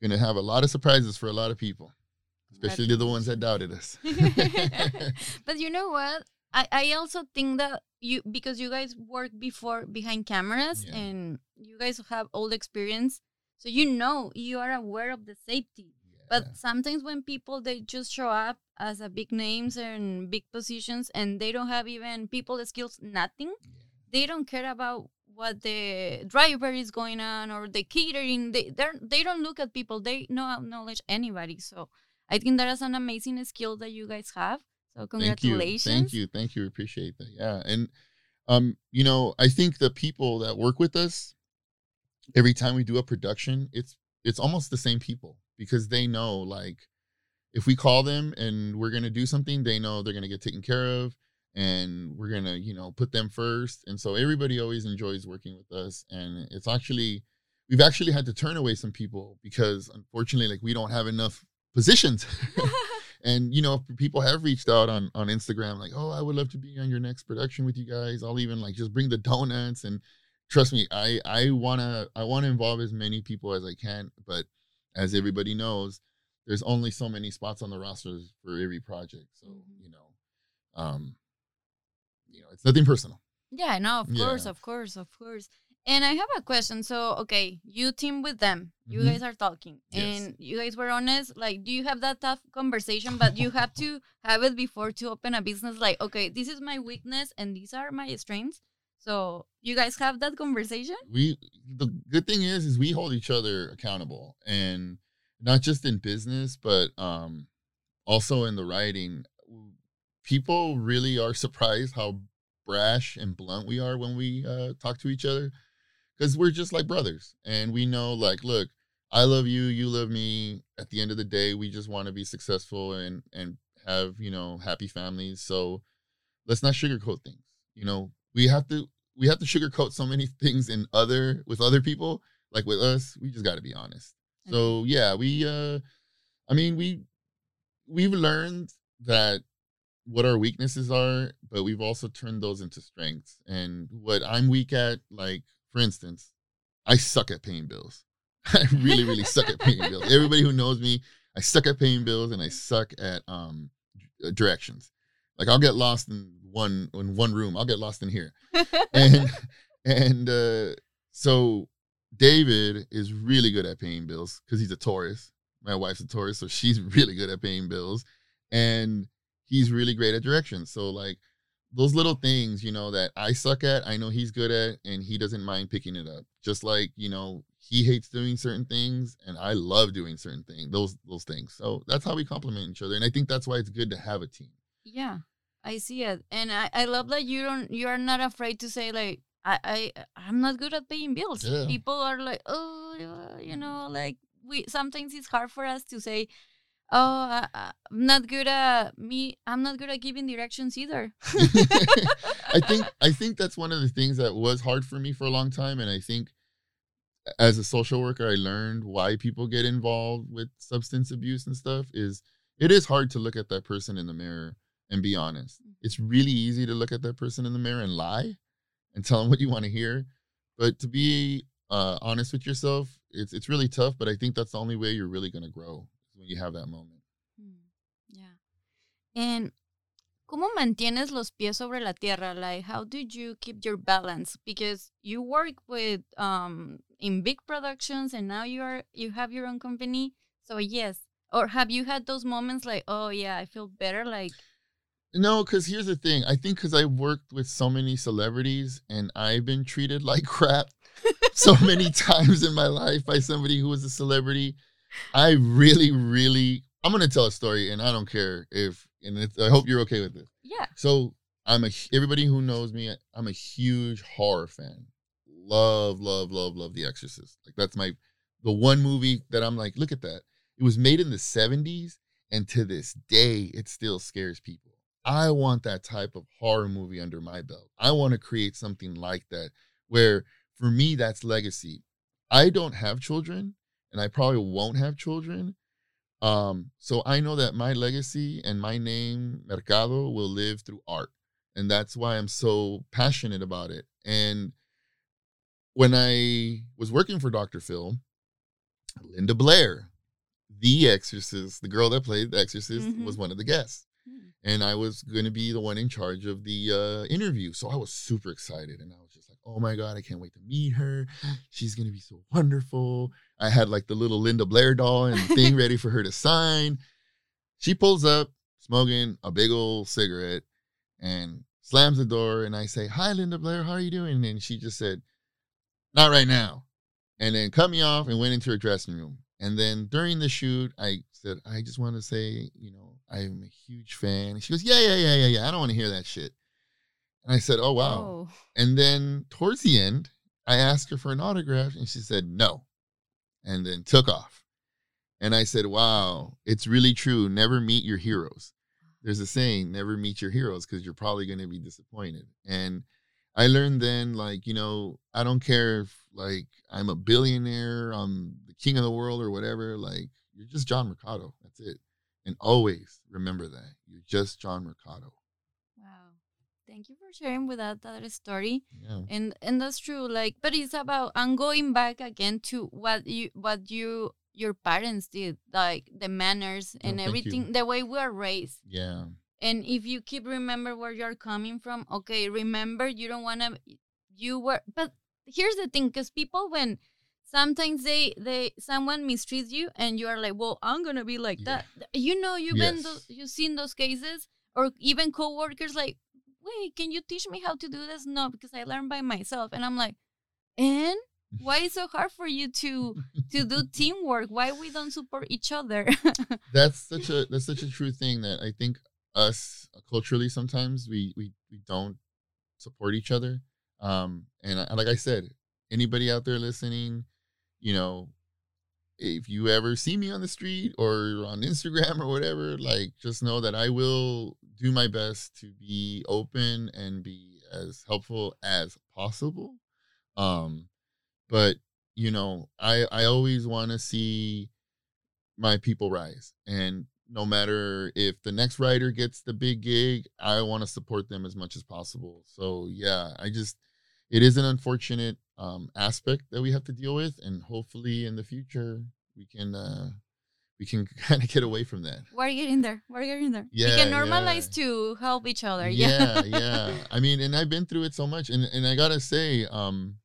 gonna have a lot of surprises for a lot of people especially to the ones that doubted us. But you know what? I, I also think that you because you guys work before behind cameras yeah. and you guys have all the experience so you know you are aware of the safety. But sometimes when people they just show up as a big names and big positions and they don't have even people skills, nothing. Yeah. They don't care about what the driver is going on or the catering. They they don't look at people. They don't acknowledge anybody. So I think that is an amazing skill that you guys have. So congratulations. Thank you. Thank you. Thank you. Appreciate that. Yeah. And um, you know, I think the people that work with us, every time we do a production, it's it's almost the same people because they know like if we call them and we're going to do something they know they're going to get taken care of and we're going to you know put them first. And so everybody always enjoys working with us. And it's actually we've actually had to turn away some people because unfortunately like we don't have enough positions. And you know people have reached out on on instagram like oh i would love to be on your next production with you guys. I'll even like just bring the donuts and trust me i i want to i want to involve as many people as i can but as everybody knows, there's only so many spots on the rosters for every project. So, mm-hmm. you know, um, you know, it's nothing personal. Yeah, no, of yeah. course, of course, of course. And I have a question. So, okay, you team with them. You mm-hmm. guys are talking, yes. and you guys were honest. Like, do you have that tough conversation? But you have to have it before to open a business. Like, okay, this is my weakness, and these are my strengths. So you guys have that conversation? We the good thing is is we hold each other accountable and not just in business but um also in the writing. People really are surprised how brash and blunt we are when we uh, talk to each other because we're just like brothers and we know like look i love you you love me at the end of the day we just want to be successful and and have you know happy families so let's not sugarcoat things you know we have to we have to sugarcoat so many things in other with other people. Like with us, we just got to be honest. Okay. So yeah, we. uh I mean, we we've learned that what our weaknesses are, but we've also turned those into strengths. And what I'm weak at, like for instance, I suck at paying bills. I really, really suck at paying bills. Everybody who knows me, I suck at paying bills and I suck at um directions. Like I'll get lost in one in one room. I'll get lost in here. and and uh so David is really good at paying bills because he's a Taurus. My wife's a Taurus, so she's really good at paying bills. And he's really great at directions. So like those little things, you know, that I suck at, I know he's good at, and he doesn't mind picking it up. Just like, you know, he hates doing certain things and I love doing certain things, those those things. So that's how we complement each other. And I think that's why it's good to have a team. Yeah. I see it. And I, I love that you don't you are not afraid to say like I, I uh, I'm not good at paying bills. Yeah. People are like, oh, you know, like we sometimes it's hard for us to say, oh, I, I'm not good at me. I'm not good at giving directions either. I think I think that's one of the things that was hard for me for a long time, and I think as a social worker, I learned why people get involved with substance abuse and stuff. Is it is hard to look at that person in the mirror and be honest. Mm. It's really easy to look at that person in the mirror and lie and tell them what you want to hear, but to be uh, honest with yourself, it's it's really tough. But I think that's the only way you're really going to grow when you have that moment. Mm, Yeah. And ¿cómo mantienes los pies sobre la tierra? Like how do you keep your balance? Because you work with um in big productions and now you are you have your own company. So yes. Or have you had those moments like, oh yeah, I feel better like No, because here's the thing. I think because I worked with so many celebrities and I've been treated like crap so many times in my life by somebody who was a celebrity. I really, really, I'm gonna tell a story, and I don't care if, and it's, I hope you're okay with this. yeah. So I'm a everybody who knows me. I'm a huge horror fan. Love, love, love, love The Exorcist. Like that's my the one movie that I'm like, look at that. It was made in the 70s, and to this day, it still scares people. I want that type of horror movie under my belt. I want to create something like that, where for me, that's legacy. I don't have children, and I probably won't have children. Um, so I know that my legacy and my name, Mercado, will live through art. And that's why I'm so passionate about it. And when I was working for Dr. Phil, Linda Blair, the exorcist, the girl that played the exorcist, Mhm. was one of the guests. And I was going to be the one in charge of the uh, interview. So I was super excited. And I was just like, oh my God, I can't wait to meet her. She's going to be so wonderful. I had like the little Linda Blair doll and thing ready for her to sign. She pulls up smoking a big old cigarette and slams the door. And I say, Hi, Linda Blair, how are you doing? And she just said, Not right now. And then cut me off and went into her dressing room. And then during the shoot, I said, I just want to say, you know, I'm a huge fan. And she goes, Yeah, yeah, yeah, yeah, yeah. I don't want to hear that shit. And I said, Oh, wow. Oh. And then towards the end, I asked her for an autograph and she said no. And then took off. And I said, Wow, it's really true. Never meet your heroes. There's a saying, never meet your heroes because you're probably going to be disappointed. And I learned then, like, you know, I don't care if, like, I'm a billionaire, I'm the king of the world or whatever. Like, you're just John Mercado. That's it. And always remember that. You're just John Mercado. Wow. Thank you for sharing with us that story. Yeah. and and that's true like but it's about i'm going back again to what you what you your parents did like the manners oh, and Oh, thank you. everything the way we are raised Yeah. and if you keep remember where you're coming from okay remember you don't want to you were but here's the thing because people when sometimes they they someone mistreats you and you are like well i'm gonna be like Yeah. that you know you've been Yes. those, you've seen those cases or even coworkers like wait can you teach me how to do this no because i learned by myself and i'm like and why is so hard for you to to do teamwork why we don't support each other that's such a that's such a true thing that I think us uh, culturally sometimes we we we don't support each other. Um, and I, like I said, anybody out there listening, you know, if you ever see me on the street or on Instagram or whatever, like just know that I will do my best to be open and be as helpful as possible. Um, but you know, I I always want to see my people rise and no matter if the next writer gets the big gig i want to support them as much as possible so yeah i just it is an unfortunate um, aspect that we have to deal with and hopefully in the future we can uh we can kind of get away from that. We're getting there we're getting there. Yeah, we can normalize yeah. to help each other yeah. Yeah yeah. I mean and i've been through it so much and and i gotta say um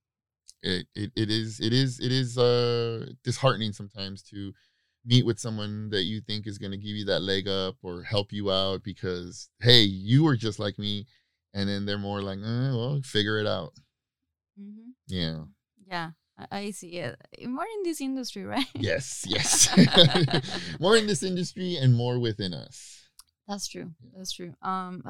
it, it it is it is it is uh disheartening sometimes to meet with someone that you think is going to give you that leg up or help you out because hey you were just like me and then they're more like eh, well figure it out. Mhm. Yeah Yeah, I, see it. More in this industry, right? yes yes more in this industry and more within us That's true. That's true. Um,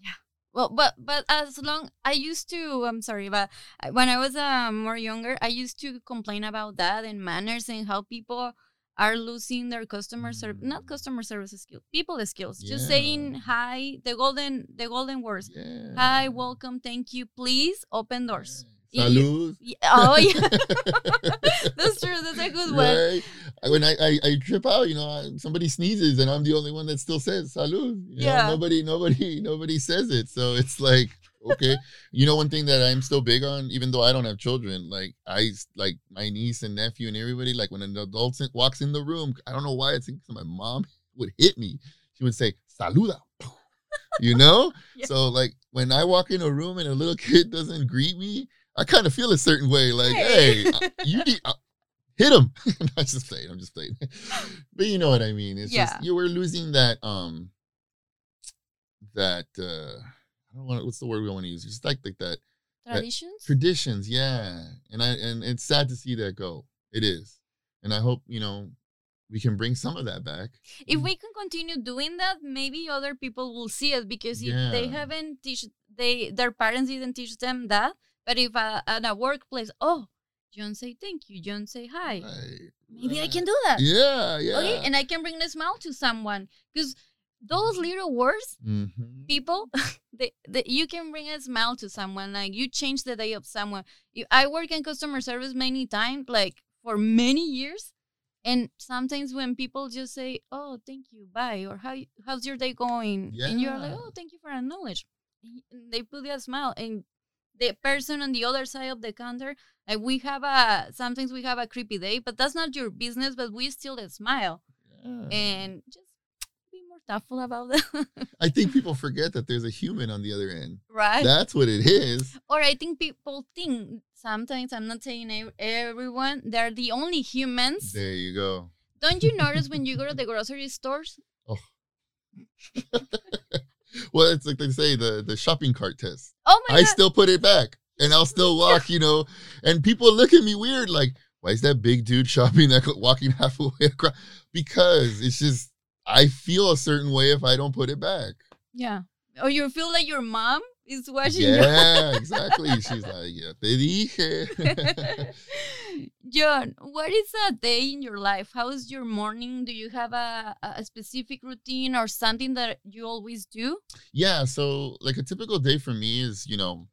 yeah. Well, but but as long I used to, I'm sorry, but when I was uh, more younger, I used to complain about that and manners and how people are losing their customer service, not Mm. customer service skills, people skills. Just saying hi, the golden, the golden words. yeah Hi, welcome, thank you, please open doors. Yeah. Salud. Yeah, oh yeah, that's true. That's a good one. Right? I- When I, I, I trip out, you know, somebody sneezes and I'm the only one that still says salud. You know, Yeah. nobody, nobody, nobody says it. So it's like, okay. you know, one thing that I'm still big on, even though I don't have children, like I like my niece and nephew and everybody, like when an adult walks in the room, I don't know why it's my mom would hit me. She would say, saluda. You know? Yeah. So like when I walk in a room and a little kid doesn't greet me, I kind of feel a certain way. Like, hey, Hey. you need uh, hit him. I'm just playing. I'm just playing. but you know what I mean. It's Yeah. just you were losing that um that uh I don't want what's the word we want to use. It's like like that Traditions. traditions, yeah. And I and it's sad to see that go. It is. And I hope, you know, we can bring some of that back. if we can continue doing that, maybe other people will see it because if they haven't teach they their parents didn't teach them that. But if uh, at a workplace, oh, John say thank you, John say hi, Right, maybe I can do that. Yeah, yeah. Okay, and I can bring a smile to someone because those little words, Mhm. people, they, they, you can bring a smile to someone. Like you change the day of someone. You, I work in customer service many times, like for many years. And sometimes when people just say, "Oh, thank you, bye," or "How how's your day going?" and you're like, "Oh, thank you for acknowledge," they put a smile, and the person on the other side of the counter, like we have a sometimes we have a creepy day, but that's not your business. But we still smile Yeah. and just be more thoughtful about that, I think people forget that there's a human on the other end. right? That's what it is. or I think people think sometimes I'm not saying everyone they're the only humans. There you go. Don't you notice when you go to the grocery stores? Oh. Well, it's like they say the the shopping cart test. Oh my I god! still put it back, and I'll still walk. You know, and people look at me weird, like, why is that big dude shopping that walking halfway across? Because it's just I feel a certain way if I don't put it back. yeah. Or you feel like your mom is watching you. Yeah, exactly. She's like, yeah, te dije. John, what is a day in your life? How is your morning? Do you have a, a specific routine or something that you always do? yeah, so like a typical day for me is, you know,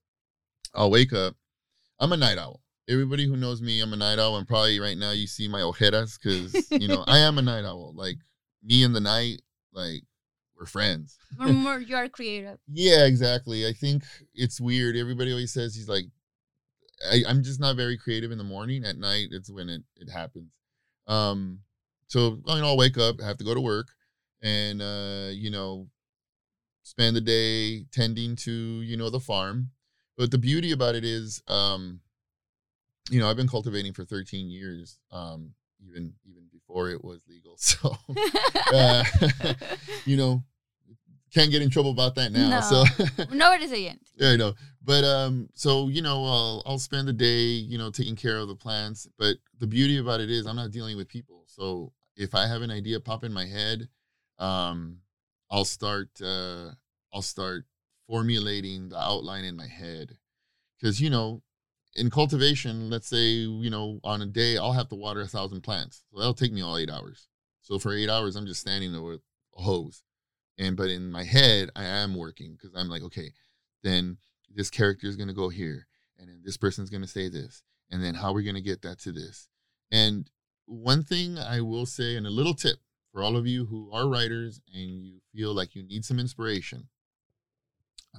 I'll wake up. I'm a night owl. Everybody who knows me, I'm a night owl, and probably right now you see my ojeras because you know I am a night owl. Like me in the night, like we're friends. Or more you are creative? Yeah, exactly. I think it's weird. Everybody always says he's like, I, I'm just not very creative in the morning. At night, it's when it, it happens. Um, so you know, I'll wake up, have to go to work, and uh, you know, spend the day tending to you know the farm. But the beauty about it is, um, you know, I've been cultivating for 13 years, um, even even before it was legal. So uh, you know, can't get in trouble about that now. So no. So Nobody's saying. yeah, I know. But um, so you know, I'll I'll spend the day, you know, taking care of the plants. But the beauty about it is I'm not dealing with people. So if I have an idea pop in my head, um, I'll start uh I'll start formulating the outline in my head. Cause you know, in cultivation, let's say, you know, on a day I'll have to water a thousand plants. So that'll take me all eight hours. So for eight hours, I'm just standing there with a hose. And but in my head, I am working because I'm like, okay, then this character is gonna go here, and then this person's gonna say this, and then how are we're gonna get that to this. And one thing I will say, and a little tip for all of you who are writers and you feel like you need some inspiration.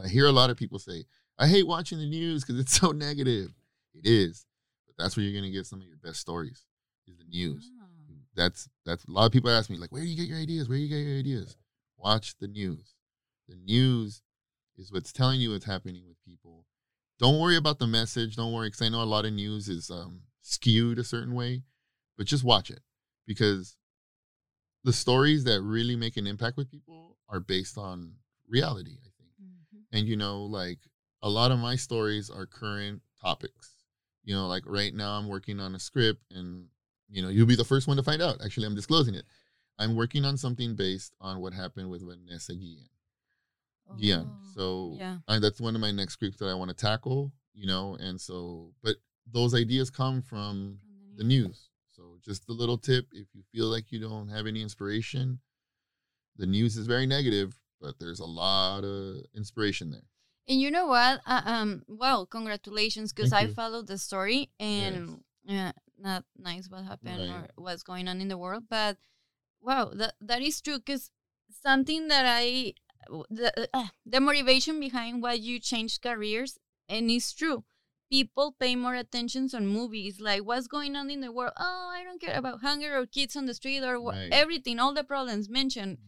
I hear a lot of people say, I hate watching the news because it's so negative. It is, but that's where you're gonna get some of your best stories. Is the news. Ah. That's that's a lot of people ask me like, where do you get your ideas? Where do you get your ideas? Watch the news. The news is what's telling you what's happening with people, don't worry about the message. Don't worry, because I know a lot of news is um, skewed a certain way, but just watch it because the stories that really make an impact with people are based on reality, I think. Mm-hmm. And, you know, like a lot of my stories are current topics. You know, like right now I'm working on a script and, you know, you'll be the first one to find out. Actually, I'm disclosing it. I'm working on something based on what happened with Vanessa Guillen. Oh, Guillen. So yeah. I, that's one of my next scripts that I want to tackle, you know, and so, but those ideas come from the news. So just a little tip if you feel like you don't have any inspiration, the news is very negative, but there's a lot of inspiration there. And you know what? Uh, um, well, congratulations, because I followed the story and yes. not nice what happened right. or what's going on in the world, but wow, that that is true. Because something that I the uh, the motivation behind why you changed careers and it's true people pay more attention on movies like what's going on in the world oh i don't care about hunger or kids on the street or right. everything all the problems mentioned.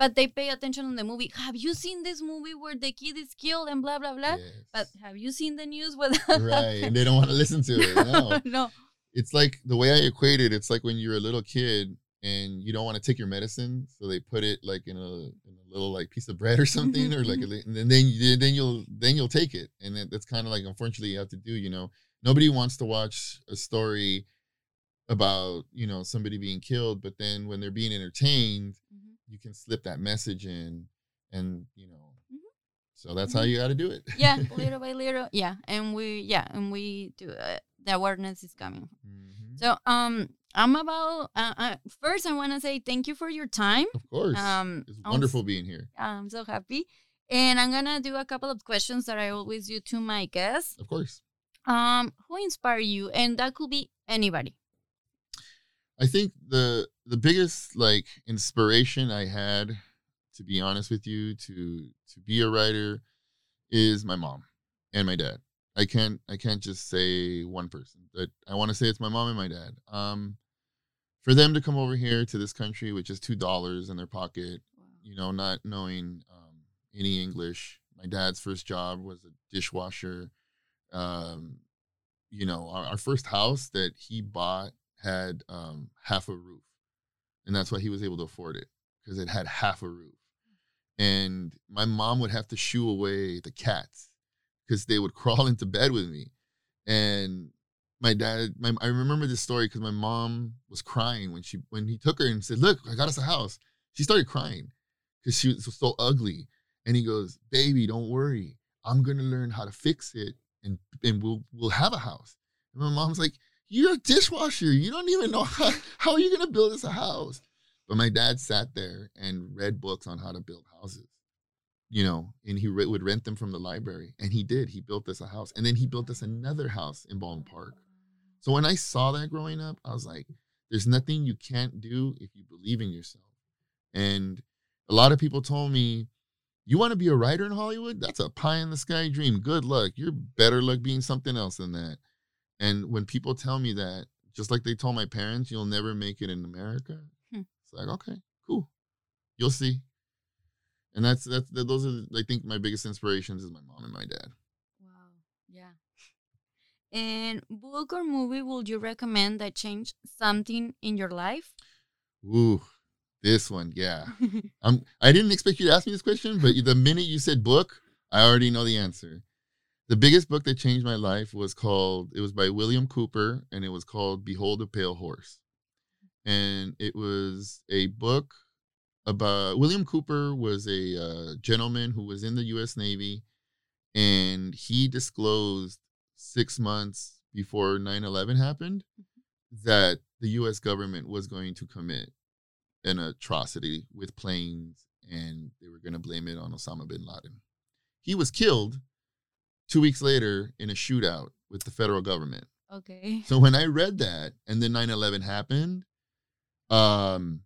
But they pay attention on the movie have you seen this movie where the kid is killed and blah blah blah yes. but have you seen the news with right and they don't want to listen to it no no it's like the way i equate it it's like when you're a little kid and you don't want to take your medicine, so they put it like in a, in a little like piece of bread or something, or like, a, and then then you'll then you'll take it, and that's kind of like unfortunately you have to do. You know, nobody wants to watch a story about you know somebody being killed, but then when they're being entertained, mm-hmm. You can slip that message in, and you know, mm-hmm. so that's mm-hmm. how you got to do it. yeah, little by little, yeah, and we yeah, and we do it. Uh, the awareness is coming. Mm-hmm. So um I'm about uh, uh, first. I want to say thank you for your time. Of course, um, it's wonderful being here. I'm so happy, and I'm gonna do a couple of questions that I always do to my guests. Of course. Um, who inspired you, and that could be anybody. I think the the biggest like inspiration I had, to be honest with you, to to be a writer, is my mom and my dad. I can't I can't just say one person. But I want to say it's my mom and my dad. Um, for them to come over here to this country with just two dollars in their pocket, wow. you know, not knowing um, any English. My dad's first job was a dishwasher. Um, you know, our, our, first house that he bought had um, half a roof, and that's why he was able to afford it because it had half a roof. And my mom would have to shoo away the cats because they would crawl into bed with me, and my dad, my, I remember this story because my mom was crying when she when he took her and said, "Look, I got us a house." She started crying because she was so ugly, and he goes, "Baby, don't worry, I'm gonna learn how to fix it, and and we'll we'll have a house." And my mom's like, "You're a dishwasher. You don't even know how how are you gonna build us a house?" But my dad sat there and read books on how to build houses you know, and he re- would rent them from the library. And he did. He built us a house. And then he built us another house in Baldwin Park. So when I saw that growing up, I was like, there's nothing you can't do if you believe in yourself. And a lot of people told me, you want to be a writer in Hollywood? That's a pie in the sky dream. Good luck. You're better luck being something else than that. And when people tell me that, just like they told my parents, you'll never make it in America. Hmm. It's like, okay, cool. You'll see. And that's that's those are I think my biggest inspirations is my mom and my dad. Wow. Yeah. And book or movie would you recommend that changed something in your life? Ooh, this one, yeah. I'm. I didn't expect you to ask me this question, but the minute you said book, I already know the answer. The biggest book that changed my life was called. It was by William Cooper, and it was called "Behold a Pale Horse," and it was a book about William Cooper was a uh, gentleman who was in the U.S. Navy, and he disclosed six months before 9 11 happened mm-hmm. that the US government was going to commit an atrocity with planes and they were going to blame it on Osama bin Laden. He was killed two weeks later in a shootout with the federal government. Okay. So when I read that and then 9 11 happened, um,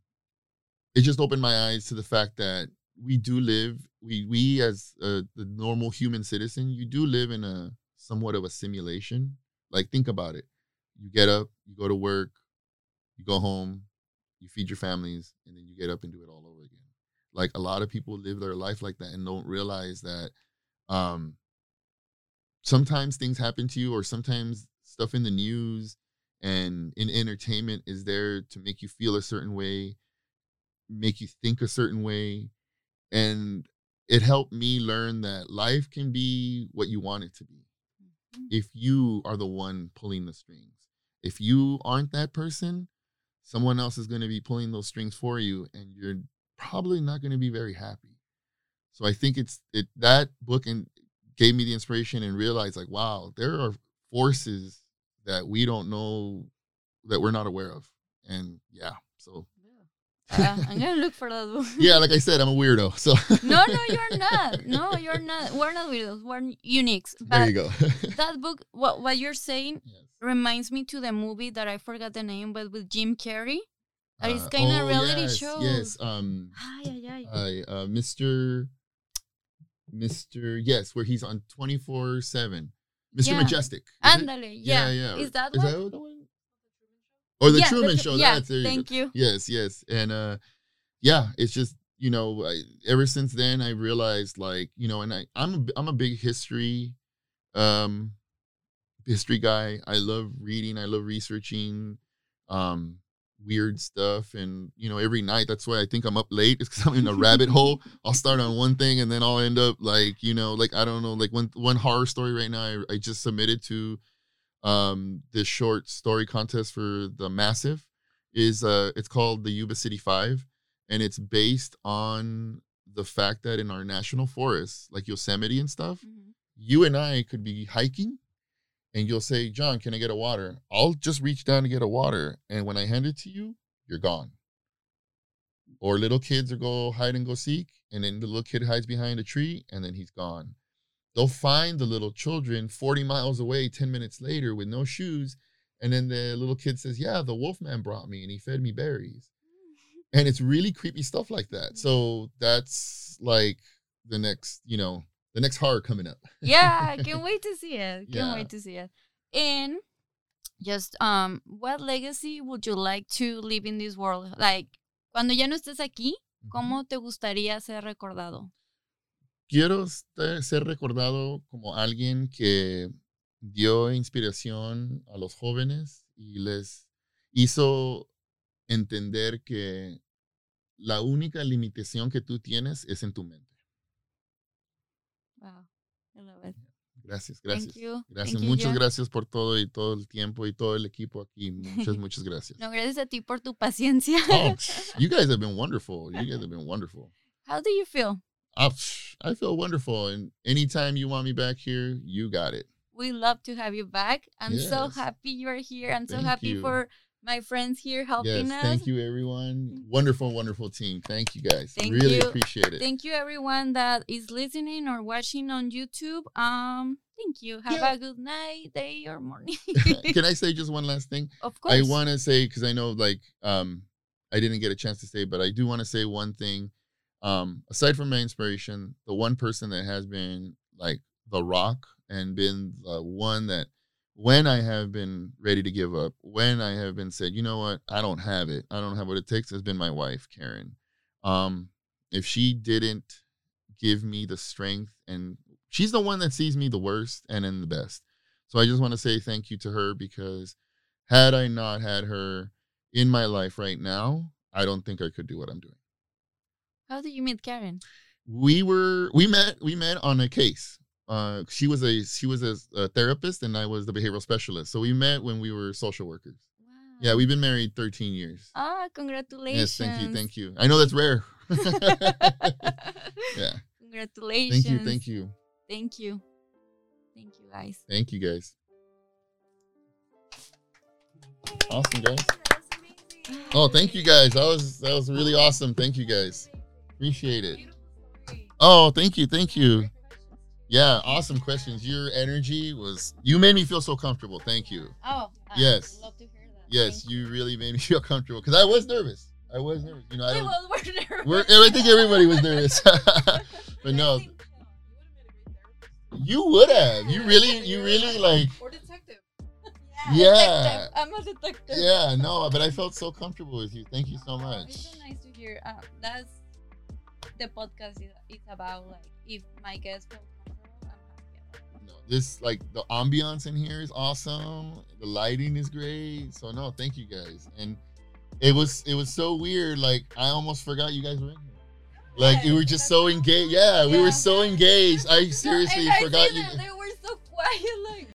it just opened my eyes to the fact that we do live, we, we as uh, the normal human citizen, you do live in a somewhat of a simulation. Like think about it. You get up, you go to work, you go home, you feed your families, and then you get up and do it all over again. Like a lot of people live their life like that and don't realize that um sometimes things happen to you, or sometimes stuff in the news and in entertainment is there to make you feel a certain way, make you think a certain way. And it helped me learn that life can be what you want it to be Mhm. if you are the one pulling the strings. If you aren't that person, someone else is going to be pulling those strings for you and you're probably not going to be very happy. So I think it's it that book and gave me the inspiration and realized like wow, there are forces that we don't know that we're not aware of. And yeah, so yeah, I'm gonna look for that book. yeah, like I said, I'm a weirdo. So no, no, you're not. No, you're not. We're not weirdos. We're uniques. there you go. that book, what what you're saying, Yes. reminds me to the movie that I forgot the name, but with Jim Carrey. That is Uh, kind of oh, reality yes, show. Yes, um Ay, ay, ay. Uh Mr. Mr. Yes, where he's on 24/7. Mr. Yeah. Majestic. Ándale, yeah. yeah. Is that Is one? that the one? Or the Yeah, Truman Tru- Show. Yeah, That's there you go. thank you. Yes, yes. And uh yeah, it's just, you know, I, ever since then I realized like, you know, and I I'm a, I'm a big history um history guy. I love reading, I love researching um weird stuff and you know every night that's why I think I'm up late is cuz I'm in a rabbit hole. I'll start on one thing and then I'll end up like, you know, like I don't know, like one one horror story right now I, I just submitted to um this short story contest for the massive is uh it's called the Yuba City 5 and it's based on the fact that in our national forests like Yosemite and stuff Mhm. you and I could be hiking and you'll say, John, can I get a water? I'll just reach down to get a water. And when I hand it to you, you're gone. Or little kids will go hide and go seek, and then the little kid hides behind a tree, and then he's gone. They'll find the little children 40 miles away 10 minutes later with no shoes. And then the little kid says, Yeah, the wolfman brought me and he fed me berries. And it's really creepy stuff like that. So that's like the next, you know, the next horror coming up. yeah, I can't wait to see it. Can't Yeah. wait to see it. And just um, what legacy would you like to leave in this world? Like, cuando ya no estés aquí, ¿cómo te gustaría ser recordado? quiero ser recordado como alguien que dio inspiración a los jóvenes y les hizo entender que la única limitación que tú tienes es en tu mente. I love it. Gracias, gracias. Thank you. Gracias, Thank you, muchas Jan. gracias por todo y todo el tiempo y todo el equipo aquí. Muchas, muchas gracias. No, gracias a ti por tu paciencia. Oh, you guys have been wonderful. You guys have been wonderful. How do you feel? Ah, I, I feel wonderful. And anytime you want me back here, you got it. We love to have you back. I'm so Yes. happy you're here. I'm so Thank happy you. for my friends here helping yes, us. thank you, everyone. Wonderful, wonderful team. Thank you, guys. Thank really you. appreciate it. Thank you everyone that is listening or watching on YouTube. Um, thank you. Have Yeah. a good night, day, or morning. Can I say just one last thing? of course. I want to say because I know, like, um, I didn't get a chance to say, but I do want to say one thing. Um, aside from my inspiration, the one person that has been like the rock and been the one that when I have been ready to give up, when I have been said, you know what, I don't have it, I don't have what it takes, has been my wife, Karen. Um, if she didn't give me the strength, and she's the one that sees me the worst and in the best. So I just want to say thank you to her because had I not had her in my life right now, I don't think I could do what I'm doing. How did you meet Karen? We were we met we met on a case. Uh, she was a she was a, a therapist and I was the behavioral specialist. So we met when we were social workers. Wow. Yeah, we've been married 13 years. Ah, congratulations. Yes, thank you, thank you. I know that's rare. yeah, Congratulations. thank you, thank you, Thank you. Thank you, guys. thank you, guys. Awesome, guys. Oh, thank you, guys. That was that was really awesome. Thank you, guys. Appreciate it. Oh, thank you, thank you. Yeah, awesome questions. Your energy was you made me feel so comfortable. Thank you. Oh, I Yes. Love to hear that. Yes, Thank you really made me feel comfortable because I was nervous. I was nervous. You know, I We don't. both were nervous. We're, I think everybody was nervous, but no, you would have. You really, you really like. Or detective. Yeah. Detective. I'm a detective. Yeah, no, but I felt so comfortable with you. Thank you so much. It's so nice to hear. Uh, that's the podcast is, is about. Like, if my guests feel no, this like the ambiance in here is awesome. The lighting is great. So no, thank you guys. And it was it was so weird. Like I almost forgot you guys were in here. Like you were just so engaged. Yeah, we were so engaged. I seriously and I forgot you. They were so quiet, like